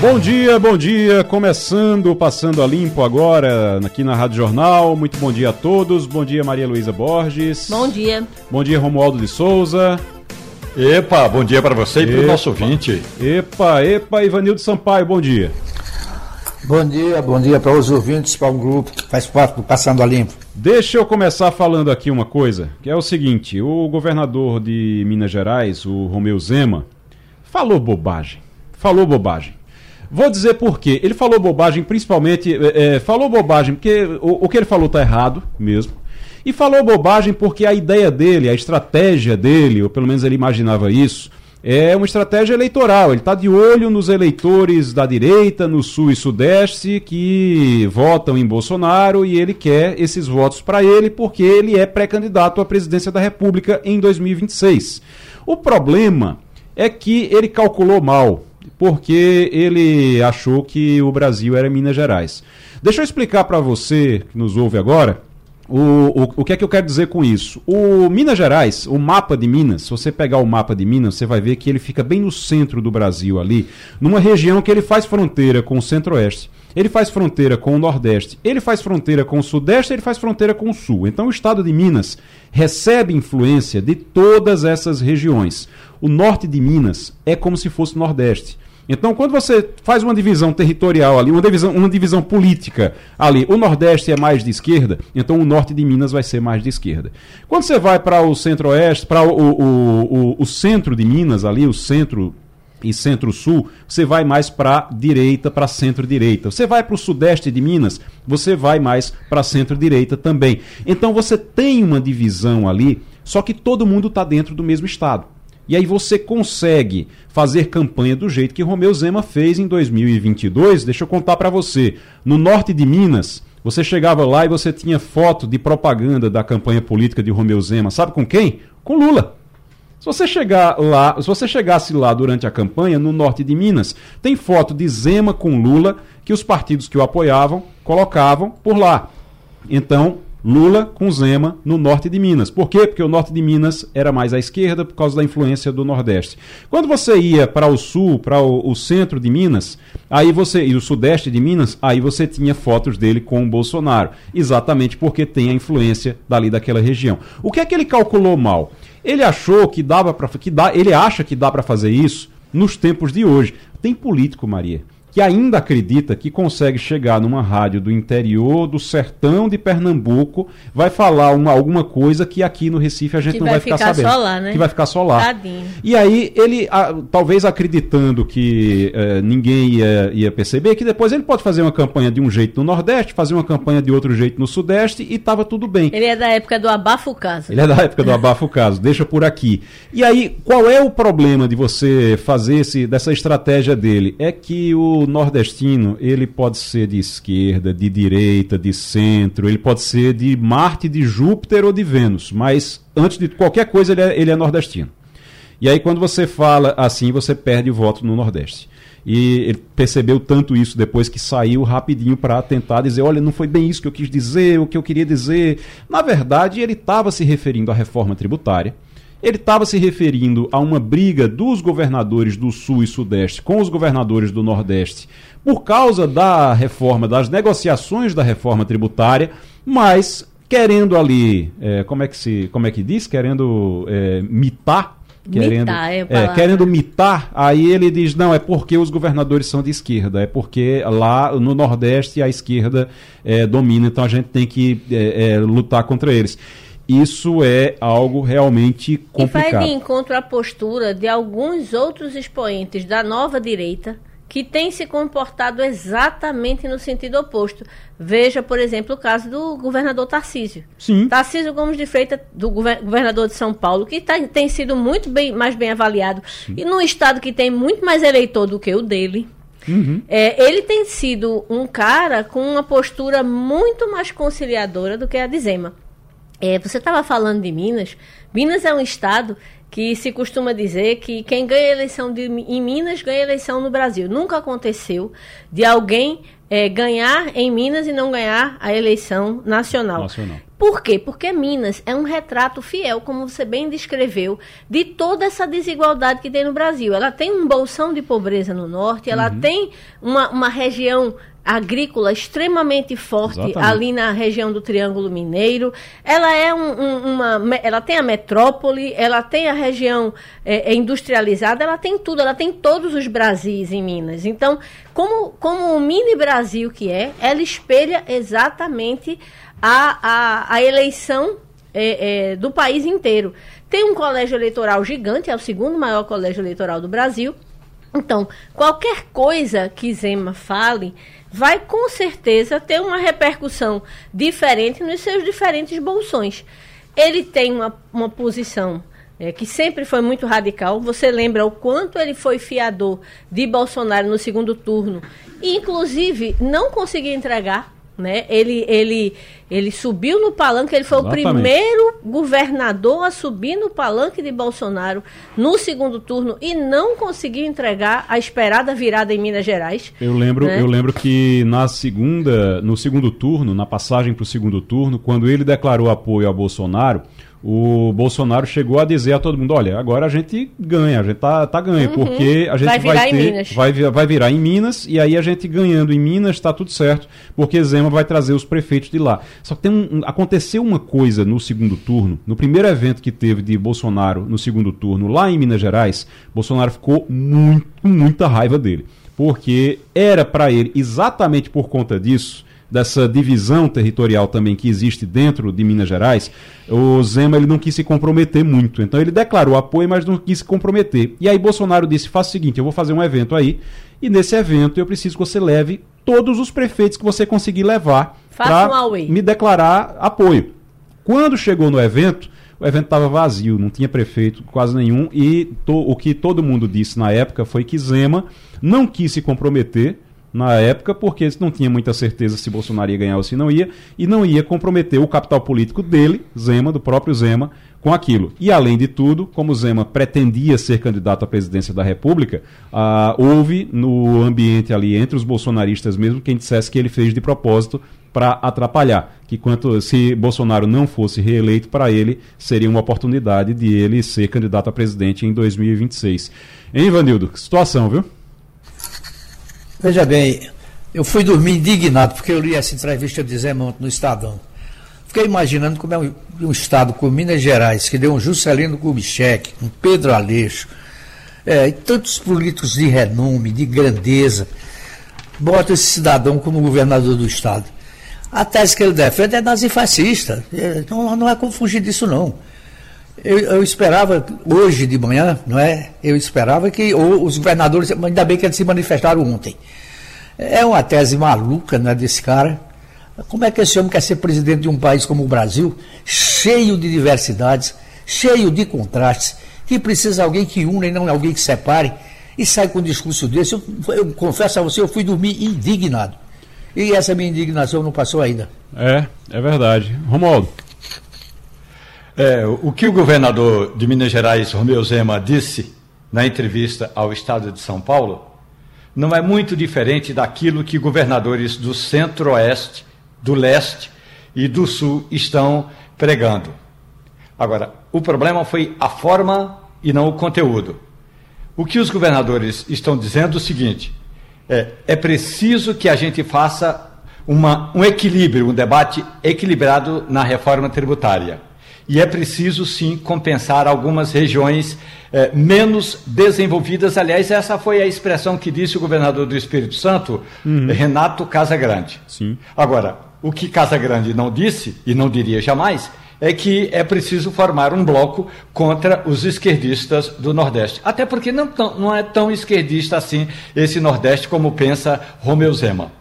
Bom dia, bom dia. Começando, passando a limpo agora aqui na Rádio Jornal. Muito bom dia a todos. Bom dia, Maria Luísa Borges. Bom dia. Bom dia, Romualdo de Souza. Epa, bom dia para você epa, e para o nosso ouvinte. Epa, epa, Ivanildo Sampaio, bom dia. Bom dia, bom dia para os ouvintes, para o grupo que faz parte do Passando a Limpo. Deixa eu começar falando aqui uma coisa, que é o seguinte: o governador de Minas Gerais, o Romeu Zema, falou bobagem. Falou bobagem. Vou dizer por quê. Ele falou bobagem, principalmente. É, é, falou bobagem porque o, o que ele falou está errado mesmo. E falou bobagem porque a ideia dele, a estratégia dele, ou pelo menos ele imaginava isso, é uma estratégia eleitoral. Ele está de olho nos eleitores da direita, no sul e sudeste, que votam em Bolsonaro e ele quer esses votos para ele porque ele é pré-candidato à presidência da República em 2026. O problema é que ele calculou mal porque ele achou que o Brasil era Minas Gerais. Deixa eu explicar para você que nos ouve agora o, o, o que é que eu quero dizer com isso? O Minas Gerais, o mapa de Minas, se você pegar o mapa de Minas, você vai ver que ele fica bem no centro do Brasil ali, numa região que ele faz fronteira com o Centro-Oeste. Ele faz fronteira com o Nordeste, ele faz fronteira com o Sudeste, ele faz fronteira com o Sul. Então o estado de Minas recebe influência de todas essas regiões. O norte de Minas é como se fosse o Nordeste. Então, quando você faz uma divisão territorial ali, uma divisão, uma divisão política ali, o Nordeste é mais de esquerda, então o norte de Minas vai ser mais de esquerda. Quando você vai para o centro-oeste, para o, o, o, o, centro de Minas ali, o centro e centro-sul, você vai mais para direita, para centro-direita. Você vai para o sudeste de Minas, você vai mais para centro-direita também. Então você tem uma divisão ali, só que todo mundo está dentro do mesmo estado. E aí você consegue fazer campanha do jeito que Romeu Zema fez em 2022. Deixa eu contar para você. No norte de Minas, você chegava lá e você tinha foto de propaganda da campanha política de Romeu Zema. Sabe com quem? Com Lula. Se você chegar lá, se você chegasse lá durante a campanha no norte de Minas, tem foto de Zema com Lula que os partidos que o apoiavam colocavam por lá. Então, Lula com Zema no norte de Minas. Por quê? Porque o norte de Minas era mais à esquerda por causa da influência do Nordeste. Quando você ia para o sul, para o, o, centro de Minas, aí você e o sudeste de Minas, aí você tinha fotos dele com o Bolsonaro, exatamente porque tem a influência dali daquela região. O que é que ele calculou mal? Ele achou que dava para que dá, ele acha que dá para fazer isso nos tempos de hoje. Tem político, Maria que ainda acredita que consegue chegar numa rádio do interior do sertão de Pernambuco, vai falar uma, alguma coisa que aqui no Recife a gente que não vai, vai ficar, ficar sabendo. Só lá, né? Que vai ficar só lá. Tadinho. E aí ele, a, talvez acreditando que uh, ninguém ia, ia, perceber, que depois ele pode fazer uma campanha de um jeito no Nordeste, fazer uma campanha de outro jeito no Sudeste e estava tudo bem. Ele é da época do abafo caso. Ele é da época do abafo caso, deixa por aqui. E aí, qual é o problema de você fazer esse, dessa estratégia dele? É que o nordestino, ele pode ser de esquerda, de direita, de centro, ele pode ser de Marte, de Júpiter ou de Vênus, mas antes de qualquer coisa ele é, ele é nordestino. E aí quando você fala assim, você perde o voto no Nordeste. E ele percebeu tanto isso depois que saiu rapidinho para tentar dizer: olha, não foi bem isso que eu quis dizer, o que eu queria dizer. Na verdade, ele estava se referindo à reforma tributária ele estava se referindo a uma briga dos governadores do Sul e Sudeste com os governadores do Nordeste por causa da reforma, das negociações da reforma tributária, mas querendo ali, é, como é que se, como é que diz, querendo é, mitar? Querendo, mitar, é, é, querendo mitar, aí ele diz, não, é porque os governadores são de esquerda, é porque lá no Nordeste a esquerda é, domina, então a gente tem que é, é, lutar contra eles isso é algo realmente complicado. E vai de encontro à postura de alguns outros expoentes da nova direita que têm se comportado exatamente no sentido oposto. Veja, por exemplo, o caso do governador Tarcísio. Sim. Tarcísio Gomes de Freitas, do governador de São Paulo, que tá, tem sido muito bem, mais bem avaliado. Sim. E num estado que tem muito mais eleitor do que o dele. Uhum. É, ele tem sido um cara com uma postura muito mais conciliadora do que a de Zema. É, você estava falando de Minas. Minas é um estado que se costuma dizer que quem ganha eleição de, em Minas ganha eleição no Brasil. Nunca aconteceu de alguém é, ganhar em Minas e não ganhar a eleição nacional. nacional. Por quê? Porque Minas é um retrato fiel, como você bem descreveu, de toda essa desigualdade que tem no Brasil. Ela tem um bolsão de pobreza no norte, ela uhum. tem uma, uma região agrícola extremamente forte Exatamente. ali na região do Triângulo Mineiro. Ela é um, um, uma, ela tem a metrópole, ela tem a região é, é, industrializada, ela tem tudo, ela tem todos os Brasis em Minas. Então, como, como o mini Brasil que é, ela espelha exatamente a, a, a eleição é, é, do país inteiro. Tem um colégio eleitoral gigante, é o segundo maior colégio eleitoral do Brasil. Então, qualquer coisa que Zema fale vai com certeza ter uma repercussão diferente nos seus diferentes bolsões. Ele tem uma, uma posição é, que sempre foi muito radical. Você lembra o quanto ele foi fiador de Bolsonaro no segundo turno, e inclusive não conseguiu entregar né? Ele, ele, ele subiu no palanque, ele foi Exatamente. o primeiro governador a subir no palanque de Bolsonaro no segundo turno e não conseguiu entregar a esperada virada em Minas Gerais. Eu lembro, né? eu lembro que na segunda, no segundo turno, na passagem para o segundo turno, quando ele declarou apoio a Bolsonaro, o Bolsonaro chegou a dizer a todo mundo: olha, agora a gente ganha, a gente tá, tá ganho, uhum. porque a gente vai, vai ter. Vai, vai virar em Minas, e aí a gente ganhando em Minas está tudo certo, porque Zema vai trazer os prefeitos de lá. Só que tem um, aconteceu uma coisa no segundo turno, no primeiro evento que teve de Bolsonaro no segundo turno, lá em Minas Gerais, Bolsonaro ficou muito, muita raiva dele. Porque era para ele, exatamente por conta disso, dessa divisão territorial também que existe dentro de Minas Gerais, o Zema ele não quis se comprometer muito. Então ele declarou apoio, mas não quis se comprometer. E aí Bolsonaro disse: faça o seguinte, eu vou fazer um evento aí, e nesse evento eu preciso que você leve todos os prefeitos que você conseguir levar para um me declarar apoio. Quando chegou no evento, o evento estava vazio, não tinha prefeito quase nenhum, e to, o que todo mundo disse na época foi que Zema não quis se comprometer na época, porque não tinha muita certeza se Bolsonaro ia ganhar ou se não ia, e não ia comprometer o capital político dele, Zema, do próprio Zema, com aquilo. E além de tudo, como Zema pretendia ser candidato à presidência da República, ah, houve no ambiente ali entre os bolsonaristas mesmo quem dissesse que ele fez de propósito para atrapalhar, que quanto se Bolsonaro não fosse reeleito para ele seria uma oportunidade de ele ser candidato a presidente em 2026. Hein, Vanildo? Que situação, viu? Veja bem, eu fui dormir indignado porque eu li essa entrevista de Zé Monte no Estadão. Fiquei imaginando como é um, um estado como Minas Gerais, que deu um Juscelino Kubitschek, um Pedro Aleixo, é, e tantos políticos de renome, de grandeza, bota esse cidadão como governador do estado. A tese que ele defende é nazifascista. É, não, não é como fugir disso, não. Eu, eu, esperava, hoje de manhã, não é? Eu esperava que os governadores, ainda bem que eles se manifestaram ontem. É uma tese maluca né, desse cara. Como é que esse homem quer ser presidente de um país como o Brasil, cheio de diversidades, cheio de contrastes, que precisa alguém que une e não alguém que separe, e sai com um discurso desse? Eu, eu confesso a você, eu fui dormir indignado. E essa minha indignação não passou ainda. É, é verdade. Romualdo. É, o que o governador de Minas Gerais, Romeu Zema, disse na entrevista ao Estado de São Paulo não é muito diferente daquilo que governadores do centro-oeste, do leste e do sul estão pregando. Agora, o problema foi a forma e não o conteúdo. O que os governadores estão dizendo é o seguinte: é, é preciso que a gente faça uma, um equilíbrio, um debate equilibrado na reforma tributária e é preciso sim compensar algumas regiões eh, menos desenvolvidas. Aliás, essa foi a expressão que disse o governador do Espírito Santo, uhum. Renato Casagrande. Sim. Agora, o que Casagrande não disse, e não diria jamais, é que é preciso formar um bloco contra os esquerdistas do Nordeste. Até porque não, não é tão esquerdista assim esse Nordeste como pensa Romeu Zema.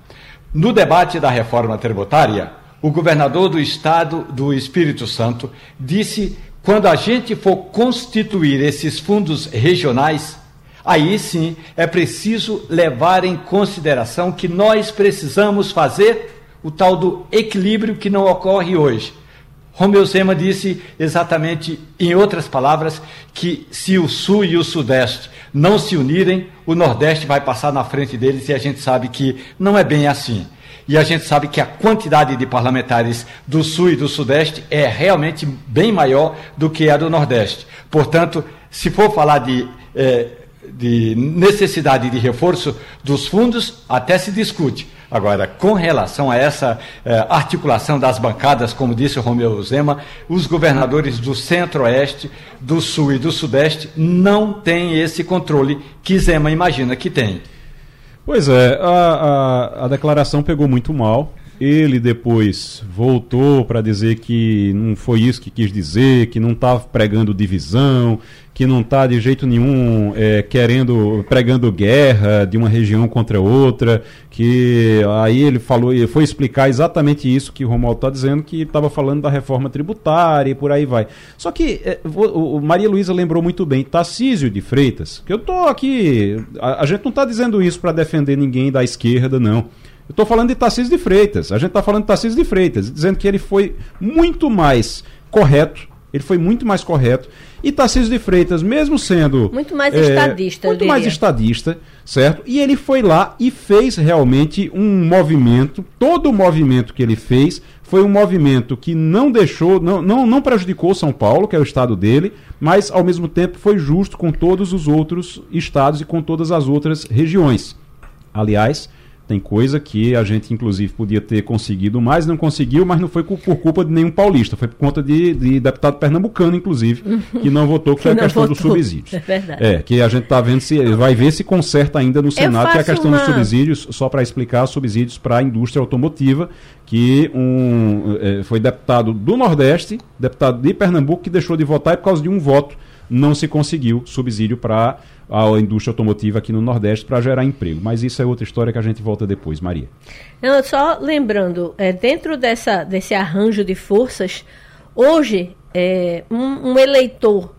No debate da reforma tributária, o governador do estado do Espírito Santo disse: quando a gente for constituir esses fundos regionais, aí sim é preciso levar em consideração que nós precisamos fazer o tal do equilíbrio que não ocorre hoje. Romeu Zema disse exatamente, em outras palavras, que se o Sul e o Sudeste não se unirem, o Nordeste vai passar na frente deles e a gente sabe que não é bem assim. E a gente sabe que a quantidade de parlamentares do Sul e do Sudeste é realmente bem maior do que a do Nordeste. Portanto, se for falar de, eh, de necessidade de reforço dos fundos, até se discute. Agora, com relação a essa eh, articulação das bancadas, como disse o Romeu Zema, os governadores do Centro-Oeste, do Sul e do Sudeste não têm esse controle que Zema imagina que tem. Pois é, a, a, a declaração pegou muito mal. Ele depois voltou para dizer que não foi isso que quis dizer, que não estava pregando divisão, que não está de jeito nenhum é, querendo, pregando guerra de uma região contra outra, que aí ele falou, ele foi explicar exatamente isso que o Romualdo está dizendo, que estava falando da reforma tributária e por aí vai. Só que é, o, o, Maria Luísa lembrou muito bem, Tarcísio de Freitas, que eu estou aqui, a, a gente não está dizendo isso para defender ninguém da esquerda, não. Eu estou falando de Tarcísio de Freitas. A gente está falando de Tarcísio de Freitas, dizendo que ele foi muito mais correto ele foi muito mais correto. E Tarcísio de Freitas, mesmo sendo. Muito mais é, estadista, Muito mais estadista, certo? E ele foi lá e fez realmente um movimento. Todo o movimento que ele fez foi um movimento que não deixou, não, não, não prejudicou São Paulo, que é o estado dele, mas ao mesmo tempo foi justo com todos os outros estados e com todas as outras regiões. Aliás, tem coisa que a gente, inclusive, podia ter conseguido mais, não conseguiu, mas não foi por culpa de nenhum paulista, foi por conta de, de deputado pernambucano, inclusive, que não votou, que, que foi a questão votou. dos subsídios. É verdade. É, que a gente está vendo se vai ver se conserta ainda no Senado, que é a questão uma... dos subsídios, só para explicar, subsídios para a indústria automotiva, que um, é, foi deputado do Nordeste, deputado de Pernambuco, que deixou de votar e por causa de um voto não se conseguiu subsídio para a indústria automotiva aqui no Nordeste para gerar emprego. Mas isso é outra história que a gente volta depois, Maria. Não, só lembrando, é, dentro dessa, desse arranjo de forças, hoje é, um, um eleitor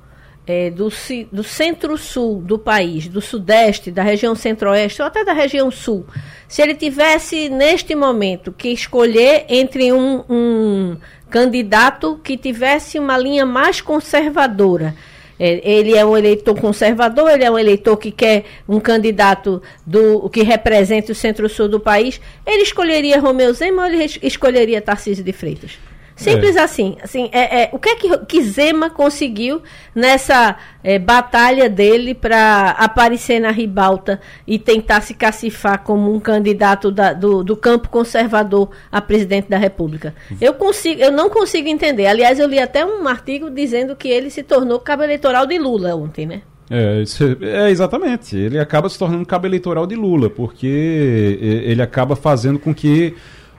é, do, do centro-sul do país, do sudeste, da região centro-oeste ou até da região sul, se ele tivesse neste momento que escolher entre um, um candidato que tivesse uma linha mais conservadora ele é um eleitor conservador, ele é um eleitor que quer um candidato do que represente o centro-sul do país. Ele escolheria Romeu Zema ou ele escolheria Tarcísio de Freitas? Simples é. assim. assim é, é, o que é que, que Zema conseguiu nessa é, batalha dele para aparecer na ribalta e tentar se cacifar como um candidato da, do, do campo conservador a presidente da República? Eu, consigo, eu não consigo entender. Aliás, eu li até um artigo dizendo que ele se tornou cabo eleitoral de Lula ontem, né? É, é, exatamente. Ele acaba se tornando cabo eleitoral de Lula, porque ele acaba fazendo com que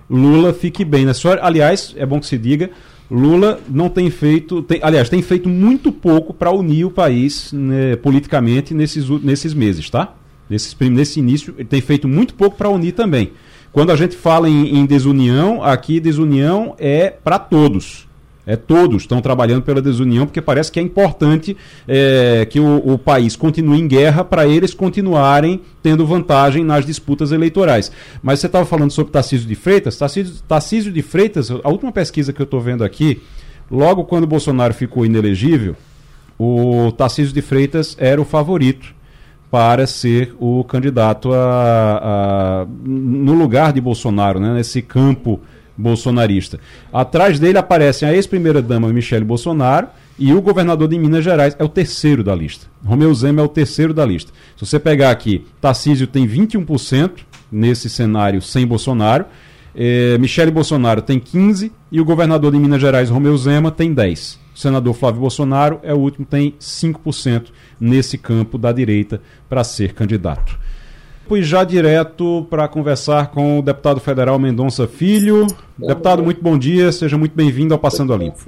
Lula fique bem na história. Aliás, é bom que se diga, Lula não tem feito, tem, aliás, tem feito muito pouco para unir o país né, politicamente nesses, nesses meses, tá? Nesse início, ele tem feito muito pouco para unir também. Quando a gente fala em, em desunião, aqui desunião é para todos. É, todos estão trabalhando pela desunião, porque parece que é importante é, que o, o, país continue em guerra para eles continuarem tendo vantagem nas disputas eleitorais. Mas você estava falando sobre Tarcísio de Freitas. Tarcísio, Tarcísio de Freitas, a última pesquisa que eu estou vendo aqui, logo quando Bolsonaro ficou inelegível, o Tarcísio de Freitas era o favorito para ser o candidato a, a no lugar de Bolsonaro, né, nesse campo bolsonarista. Atrás dele aparecem a ex-primeira-dama Michele Bolsonaro e o governador de Minas Gerais é o terceiro da lista. Romeu Zema é o terceiro da lista. Se você pegar aqui, Tarcísio tem 21% nesse cenário sem Bolsonaro, é, Michele Bolsonaro tem 15% e o governador de Minas Gerais, Romeu Zema, tem 10%. O senador Flávio Bolsonaro é o último, tem 5% nesse campo da direita para ser candidato. Fui já direto para conversar com o deputado federal Mendonça Filho. Deputado, muito bom dia, seja muito bem-vindo ao Passando a Limpo.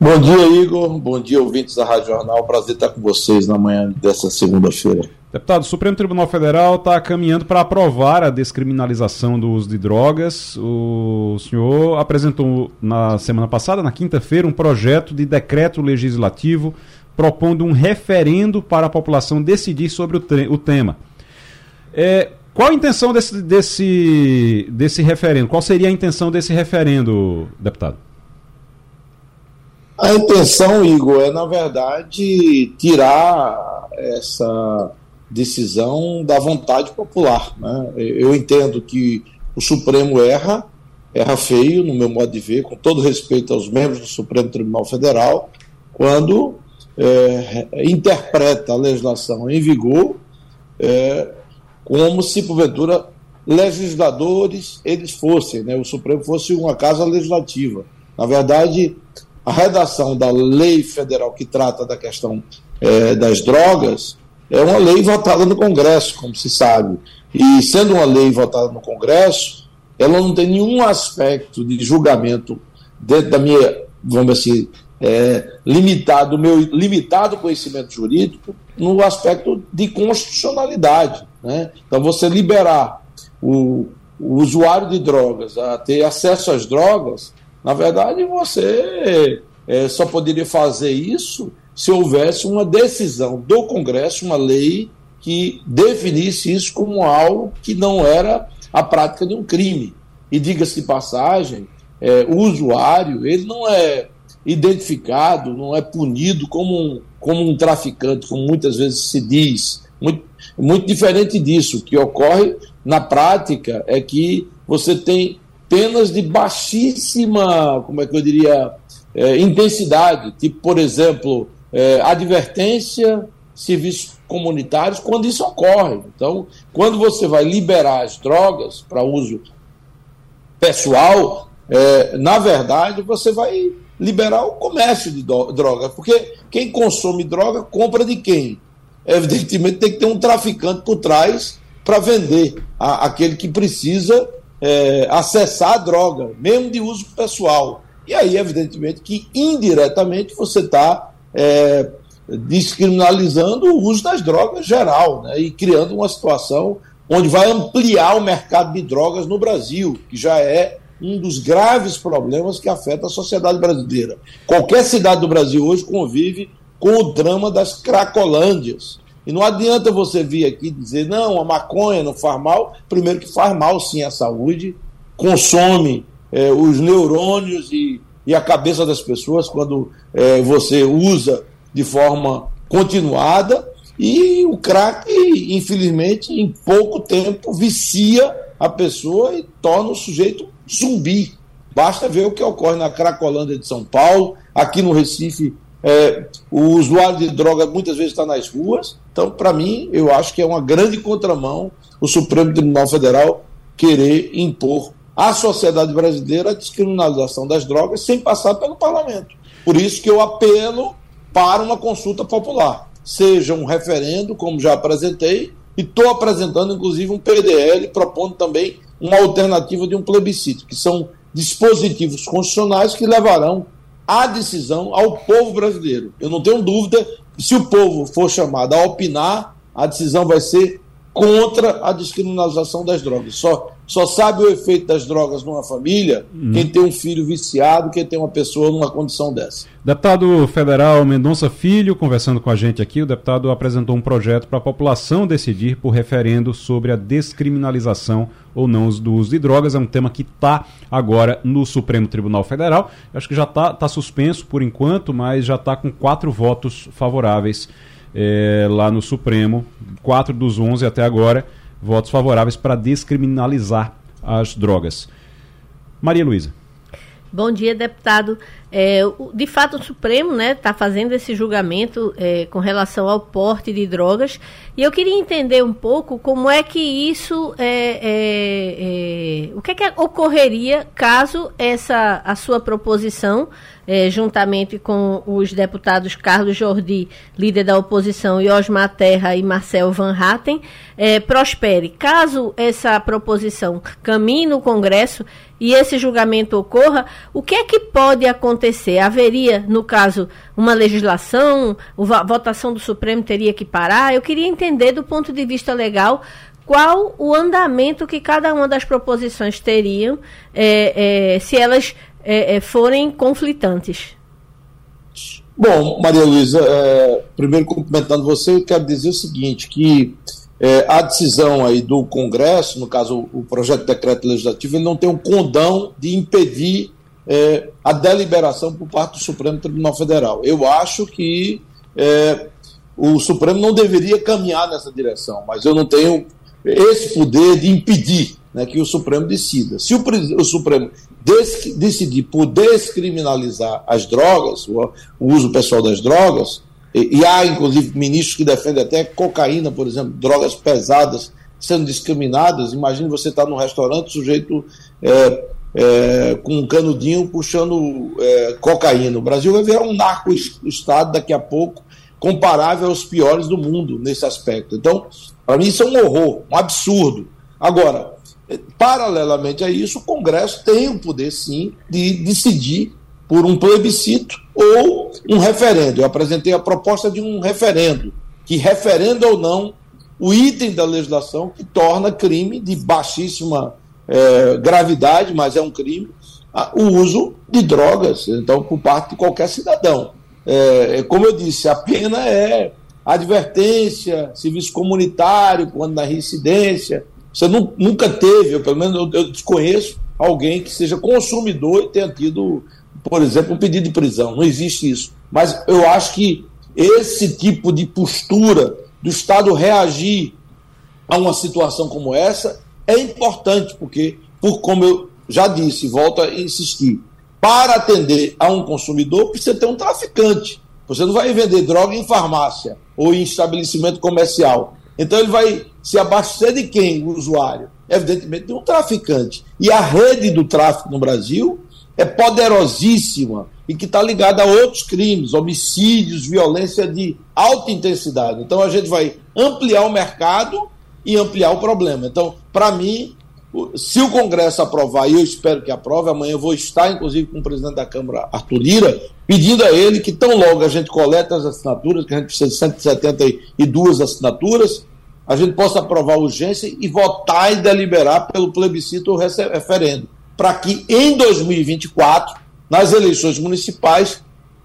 Bom dia, Igor. Bom dia, ouvintes da Rádio Jornal. Prazer estar com vocês na manhã dessa segunda-feira. Deputado, o Supremo Tribunal Federal está caminhando para aprovar a descriminalização do uso de drogas. O senhor apresentou na semana passada, na quinta-feira, um projeto de decreto legislativo propondo um referendo para a população decidir sobre o, o tema. É, qual a intenção desse, desse, desse referendo? Qual seria a intenção desse referendo, deputado? A intenção, Igor, é, na verdade, tirar essa decisão da vontade popular. Né? Eu entendo que o Supremo erra, erra feio, no meu modo de ver, com todo respeito aos membros do Supremo Tribunal Federal, quando é, interpreta a legislação em vigor é, como se, porventura, legisladores eles fossem, né? o Supremo fosse uma casa legislativa. Na verdade, a redação da lei federal que trata da questão é, das drogas é uma lei votada no Congresso, como se sabe. E sendo uma lei votada no Congresso, ela não tem nenhum aspecto de julgamento dentro da minha, vamos dizer assim, é, limitado, meu limitado conhecimento jurídico no aspecto de constitucionalidade. Né? Então, você liberar o, o usuário de drogas a ter acesso às drogas, na verdade, você é, só poderia fazer isso se houvesse uma decisão do Congresso, uma lei que definisse isso como algo que não era a prática de um crime. E diga-se de passagem, é, o usuário ele não é identificado, não é punido como um, como um traficante, como muitas vezes se diz. Muito, muito diferente disso. O que ocorre na prática é que você tem penas de baixíssima, como é que eu diria, é, intensidade, tipo, por exemplo, é, advertência, serviços comunitários, quando isso ocorre. Então, quando você vai liberar as drogas para uso pessoal, é, na verdade, você vai liberar o comércio de droga, porque quem consome droga compra de quem? Evidentemente tem que ter um traficante por trás para vender a, aquele que precisa é, acessar a droga, mesmo de uso pessoal. E aí, evidentemente, que indiretamente você está é, descriminalizando o uso das drogas geral, né, e criando uma situação onde vai ampliar o mercado de drogas no Brasil, que já é um dos graves problemas que afeta a sociedade brasileira. Qualquer cidade do Brasil hoje convive com o drama das cracolândias. E não adianta você vir aqui dizer, não, a maconha não faz mal. Primeiro que faz mal sim à saúde, consome é, os neurônios e, e a cabeça das pessoas quando é, você usa de forma continuada. E o crack, infelizmente, em pouco tempo vicia a pessoa e torna o sujeito zumbi. Basta ver o que ocorre na Cracolândia de São Paulo, aqui no Recife, é, o usuário de droga muitas vezes está nas ruas. Então, para mim, eu acho que é uma grande contramão o Supremo Tribunal Federal querer impor à sociedade brasileira a descriminalização das drogas sem passar pelo parlamento. Por isso que eu apelo para uma consulta popular, seja um referendo, como já apresentei, e estou apresentando inclusive um PDL propondo também uma alternativa de um plebiscito, que são dispositivos constitucionais que levarão a decisão ao povo brasileiro. Eu não tenho dúvida se o povo for chamado a opinar, a decisão vai ser contra a descriminalização das drogas. Só, só sabe o efeito das drogas numa família hum. quem tem um filho viciado, quem tem uma pessoa numa condição dessa. Deputado federal Mendonça Filho, conversando com a gente aqui, o deputado apresentou um projeto para a população decidir por referendo sobre a descriminalização ou não do uso de drogas. É um tema que está agora no Supremo Tribunal Federal. Acho que já está tá suspenso por enquanto, mas já está com quatro votos favoráveis é, lá no Supremo, quatro dos onze até agora, votos favoráveis para descriminalizar as drogas. Maria Luísa. Bom dia, deputado. É, de fato, o Supremo está né, tá fazendo esse julgamento é, com relação ao porte de drogas e eu queria entender um pouco como é que isso, é, é, é o que, é que ocorreria caso essa a sua proposição juntamente com os deputados Carlos Jordi, líder da oposição, e Osmar Terra e Marcel Van Hatten, prospere. Caso essa proposição caminhe no Congresso e esse julgamento ocorra, o que é que pode acontecer? Haveria, no caso, uma legislação, a votação do Supremo teria que parar? Eu queria entender, do ponto de vista legal, qual o andamento que cada uma das proposições teriam, é, é, se elas é, forem conflitantes? Bom, Maria Luísa, primeiro cumprimentando você, eu quero dizer o seguinte, que é, a decisão aí do Congresso, no caso o projeto de decreto legislativo, ele não tem um condão de impedir é, a deliberação por parte do Supremo Tribunal Federal. Eu acho que é, o Supremo não deveria caminhar nessa direção, mas eu não tenho esse poder de impedir né, que o Supremo decida. Se o, o Supremo decidir por descriminalizar as drogas, o, o uso pessoal das drogas, e, e, há inclusive ministros que defendem até cocaína, por exemplo, drogas pesadas sendo discriminadas. Imagine você estar tá num restaurante, sujeito é, é, com um canudinho puxando é, cocaína. O Brasil vai virar um narco-estado daqui a pouco, comparável aos piores do mundo nesse aspecto. Então, para mim, isso é um horror, um absurdo. Agora, paralelamente a isso, o Congresso tem o poder, sim, de decidir por um plebiscito ou um referendo. Eu apresentei a proposta de um referendo, que referenda ou não o item da legislação que torna crime de baixíssima é, gravidade, mas é um crime, o uso de drogas, então, por parte de qualquer cidadão. É, como eu disse, a pena é advertência, serviço comunitário, quando na reincidência. Você não, nunca teve, eu, pelo menos eu, eu desconheço, alguém que seja consumidor e tenha tido, por exemplo, um pedido de prisão. Não existe isso. Mas eu acho que esse tipo de postura do Estado reagir a uma situação como essa é importante, porque, por como eu já disse, volto a insistir, para atender a um consumidor precisa ter um traficante. Você não vai vender droga em farmácia ou em estabelecimento comercial. Então ele vai se abastecer de quem, o usuário? Evidentemente de um traficante. E a rede do tráfico no Brasil é poderosíssima e que está ligada a outros crimes, homicídios, violência de alta intensidade. Então a gente vai ampliar o mercado e ampliar o problema. Então, para mim, se o Congresso aprovar, e eu espero que aprove, amanhã eu vou estar, inclusive, com o presidente da Câmara, Arthur Lira, pedindo a ele que tão logo a gente coleta as assinaturas, que a gente precisa de 172 assinaturas, a gente possa aprovar a urgência e votar e deliberar pelo plebiscito referendo, para que em 2024, nas eleições municipais,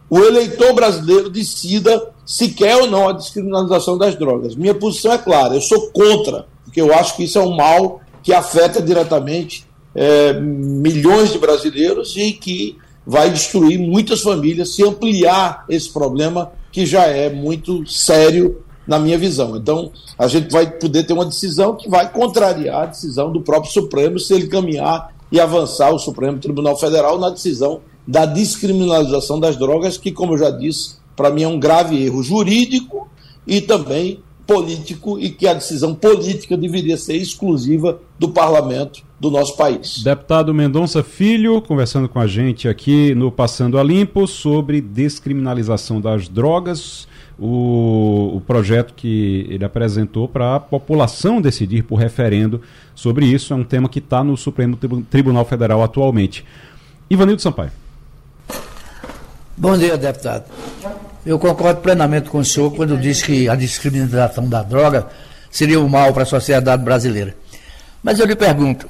o eleitor brasileiro decida se quer ou não a descriminalização das drogas. Minha posição é clara, eu sou contra, porque eu acho que isso é um mal que afeta diretamente é, milhões de brasileiros e que vai destruir muitas famílias se ampliar esse problema que já é muito sério na minha visão. Então, a gente vai poder ter uma decisão que vai contrariar a decisão do próprio Supremo se ele caminhar e avançar o Supremo Tribunal Federal na decisão da descriminalização das drogas, que, como eu já disse, para mim é um grave erro jurídico e também político e que a decisão política deveria ser exclusiva do parlamento do nosso país. Deputado Mendonça Filho, conversando com a gente aqui no Passando a Limpo sobre descriminalização das drogas, o, o projeto que ele apresentou para a população decidir por referendo sobre isso, é um tema que está no Supremo Tribunal Federal atualmente. Ivanildo Sampaio. Bom dia, deputado. Eu concordo plenamente com o senhor quando diz que a discriminação da droga seria um mal para a sociedade brasileira. Mas eu lhe pergunto,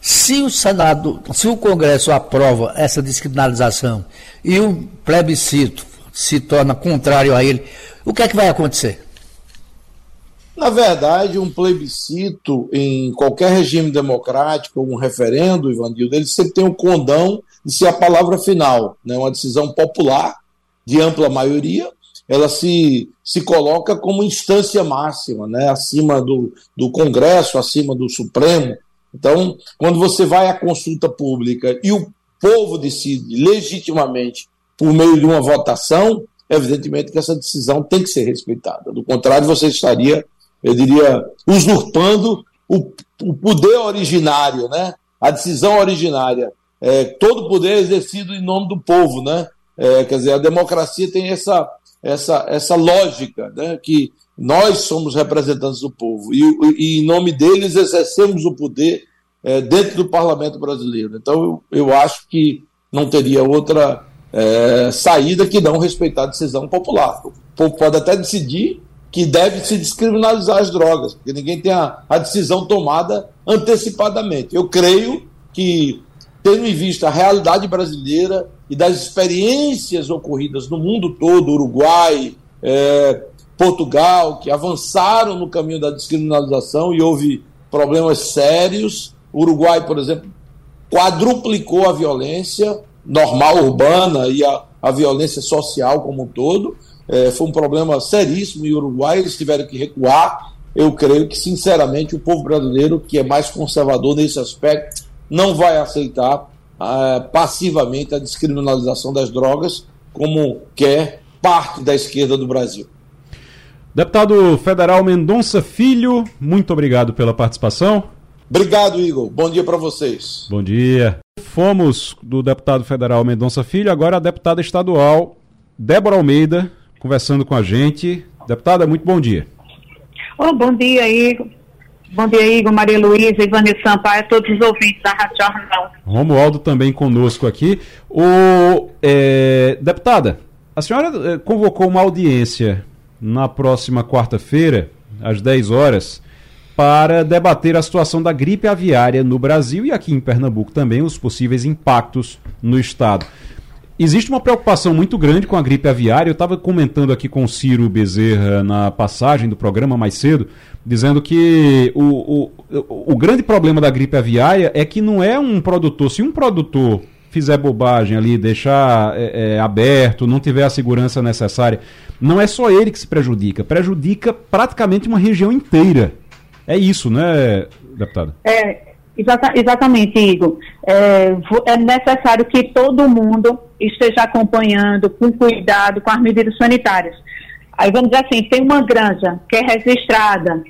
se o Senado, se o Congresso aprova essa descriminalização e um plebiscito se torna contrário a ele, o que é que vai acontecer? Na verdade, um plebiscito em qualquer regime democrático, um referendo, Ivanildo, ele sempre tem o condão de ser a palavra final, né? uma decisão popular, de ampla maioria, ela se, se coloca como instância máxima, né? acima do, do Congresso, acima do Supremo. Então, quando você vai à consulta pública e o povo decide legitimamente por meio de uma votação, evidentemente que essa decisão tem que ser respeitada. Do contrário, você estaria, eu diria, usurpando o, o poder originário, né? a decisão originária é, todo poder é exercido em nome do povo, né? É, quer dizer, a democracia tem essa, essa, essa lógica, né? Que nós somos representantes do povo e, e em nome deles exercemos o poder é, dentro do parlamento brasileiro. Então, eu, eu acho que não teria outra é, saída que não respeitar a decisão popular. O povo pode até decidir que deve se descriminalizar as drogas, porque ninguém tem a, a decisão tomada antecipadamente. Eu creio que tendo em vista a realidade brasileira e das experiências ocorridas no mundo todo, Uruguai, é, Portugal, que avançaram no caminho da descriminalização e houve problemas sérios. O Uruguai, por exemplo, quadruplicou a violência normal urbana e a, a violência social como um todo. É, foi um problema seríssimo em Uruguai, eles tiveram que recuar. Eu creio que, sinceramente, o povo brasileiro, que é mais conservador nesse aspecto, não vai aceitar ah, passivamente a descriminalização das drogas, como quer parte da esquerda do Brasil. Deputado federal Mendonça Filho, muito obrigado pela participação. Obrigado, Igor. Bom dia para vocês. Bom dia. Fomos do deputado federal Mendonça Filho, agora a deputada estadual Débora Almeida, conversando com a gente. Deputada, muito bom dia. Oh, bom dia, Igor. Bom dia, Igor, Maria Luísa, Ivane Sampaio, todos os ouvintes da Rádio Jornal. Romualdo também conosco aqui. O, é, deputada, a senhora é, convocou uma audiência na próxima quarta-feira, às 10 horas, para debater a situação da gripe aviária no Brasil e aqui em Pernambuco também, os possíveis impactos no estado. Existe uma preocupação muito grande com a gripe aviária. Eu estava comentando aqui com o Ciro Bezerra na passagem do programa mais cedo, dizendo que o, o, o grande problema da gripe aviária é que não é um produtor. Se um produtor fizer bobagem ali, deixar é, é, aberto, não tiver a segurança necessária, não é só ele que se prejudica, prejudica praticamente uma região inteira. É isso, né, deputada? É, exata, exatamente, Igor. É, é, necessário que todo mundo esteja acompanhando com cuidado com as medidas sanitárias. Aí vamos dizer assim, tem uma granja que é registrada,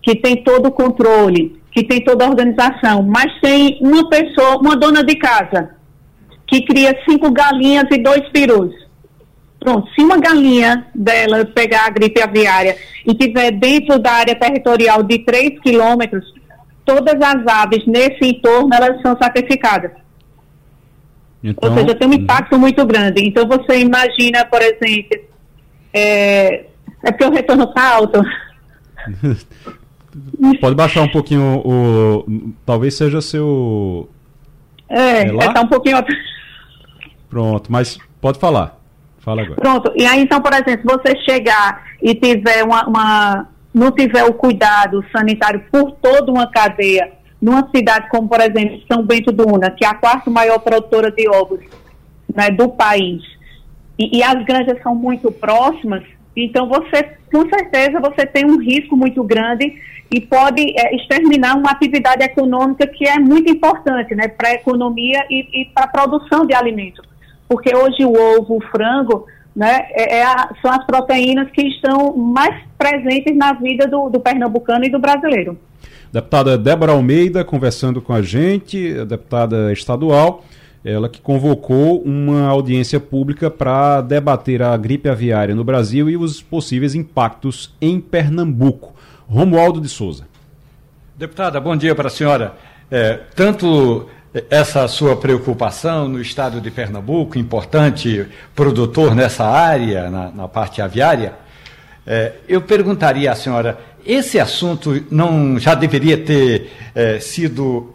que tem todo o controle, que tem toda a organização, mas tem uma pessoa, uma dona de casa, que cria cinco galinhas e dois perus. Pronto, se uma galinha dela pegar a gripe aviária e tiver dentro da área territorial de 3 quilômetros, todas as aves nesse entorno elas são sacrificadas. Então, Ou seja, tem um impacto muito grande. Então você imagina, por exemplo, é, é porque o retorno está alto. Pode baixar um pouquinho o. Talvez seja seu. É, está é, um pouquinho. Pronto, mas pode falar. Fala agora. Pronto, e aí então, por exemplo, se você chegar e tiver uma, uma, não tiver o cuidado sanitário por toda uma cadeia, numa cidade como, por exemplo, São Bento do Una, que é a quarta maior produtora de ovos né, do país, e, e as granjas são muito próximas, então você, com certeza, você tem um risco muito grande e pode é, exterminar uma atividade econômica que é muito importante né, para a economia e, e para a produção de alimentos porque hoje o ovo, o frango, né, é, é a, são as proteínas que estão mais presentes na vida do, do pernambucano e do brasileiro. Deputada Débora Almeida conversando com a gente, a deputada estadual, ela que convocou uma audiência pública para debater a gripe aviária no Brasil e os possíveis impactos em Pernambuco. Romualdo de Souza. Deputada, bom dia para a senhora. É, tanto essa sua preocupação no estado de Pernambuco, importante produtor nessa área, na, na parte aviária, é, eu perguntaria à senhora: esse assunto não já deveria ter é, sido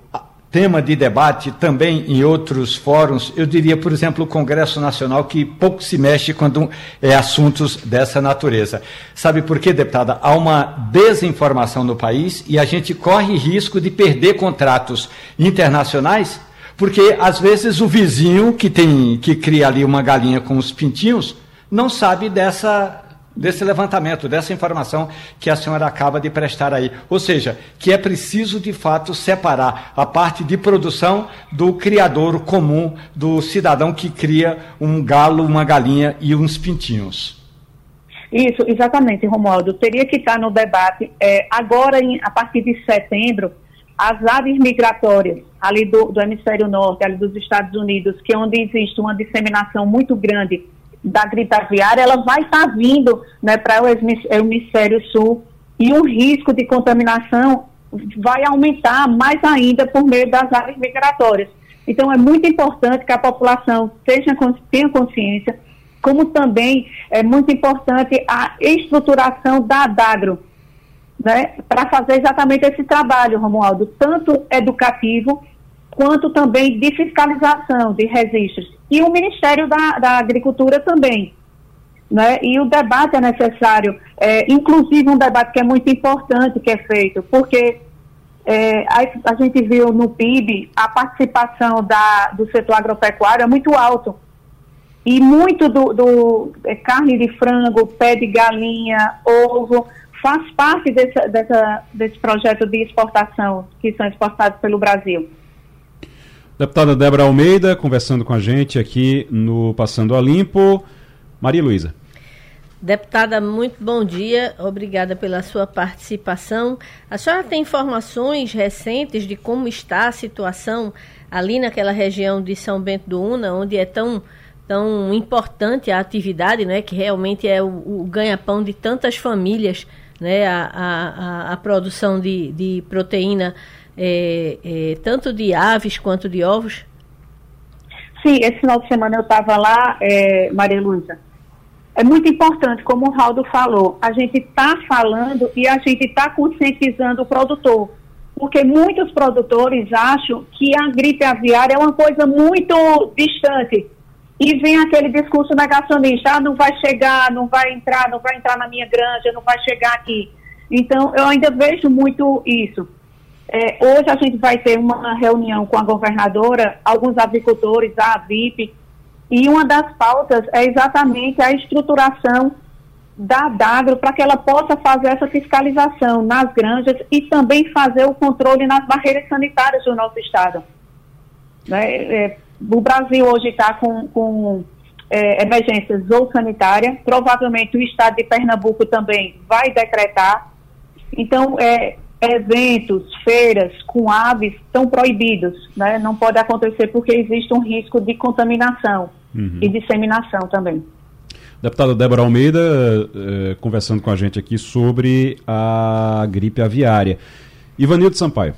tema de debate também em outros fóruns, eu diria, por exemplo, o Congresso Nacional, que pouco se mexe quando é assuntos dessa natureza. Sabe por quê, deputada? Há uma desinformação no país e a gente corre risco de perder contratos internacionais, porque às vezes o vizinho que tem que cria ali uma galinha com os pintinhos não sabe dessa desse levantamento, dessa informação que a senhora acaba de prestar aí. Ou seja, que é preciso de fato separar a parte de produção do criador comum, do cidadão que cria um galo, uma galinha e uns pintinhos. Isso, exatamente, Romualdo. Teria que estar no debate. É, agora, em, a partir de setembro, as aves migratórias ali do, do hemisfério norte, ali dos Estados Unidos, que é onde existe uma disseminação muito grande da gripe aviária, ela vai estar tá vindo né, para o hemisfério sul e o risco de contaminação vai aumentar mais ainda por meio das áreas migratórias. Então, é muito importante que a população tenha, consciência, como também é muito importante a estruturação da ADAGRO, né, para fazer exatamente esse trabalho, Romualdo, tanto educativo quanto também de fiscalização de registros. E o Ministério da, da Agricultura também. Né? E o debate é necessário, é, inclusive um debate que é muito importante que é feito, porque é, a, a, gente viu no PIB a participação da, do setor agropecuário é muito alto. E muito do, do é, carne de frango, pé de galinha, ovo, faz parte desse, dessa, desse projeto de exportação que são exportados pelo Brasil. Deputada Débora Almeida, conversando com a gente aqui no Passando a Limpo. Maria Luísa. Deputada, muito bom dia. Obrigada pela sua participação. A senhora tem informações recentes de como está a situação ali naquela região de São Bento do Una, onde é tão, tão importante a atividade, né, que realmente é o, o ganha-pão de tantas famílias, né, a, a, a produção de, de proteína é, é, tanto de aves quanto de ovos? Sim, esse final de semana eu estava lá, é, Maria Luísa. É muito importante, como o Rauldo falou, a gente está falando e a gente está conscientizando o produtor. Porque muitos produtores acham que a gripe aviária é uma coisa muito distante. E vem aquele discurso negacionista, ah, não vai chegar, não vai entrar, não vai entrar na minha granja, não vai chegar aqui. Então, eu ainda vejo muito isso. É, hoje a gente vai ter uma reunião com a governadora, alguns agricultores, a AVIP, e uma das pautas é exatamente a estruturação da Dagro para que ela possa fazer essa fiscalização nas granjas e também fazer o controle nas barreiras sanitárias do nosso estado. Né? É, o Brasil hoje está com, com é, emergência zoossanitária, provavelmente o estado de Pernambuco também vai decretar. Então, é, eventos, feiras com aves estão proibidos, né? Não pode acontecer porque existe um risco de contaminação uhum. e disseminação também. Deputada Débora Almeida, eh, conversando com a gente aqui sobre a gripe aviária. Ivanildo Sampaio.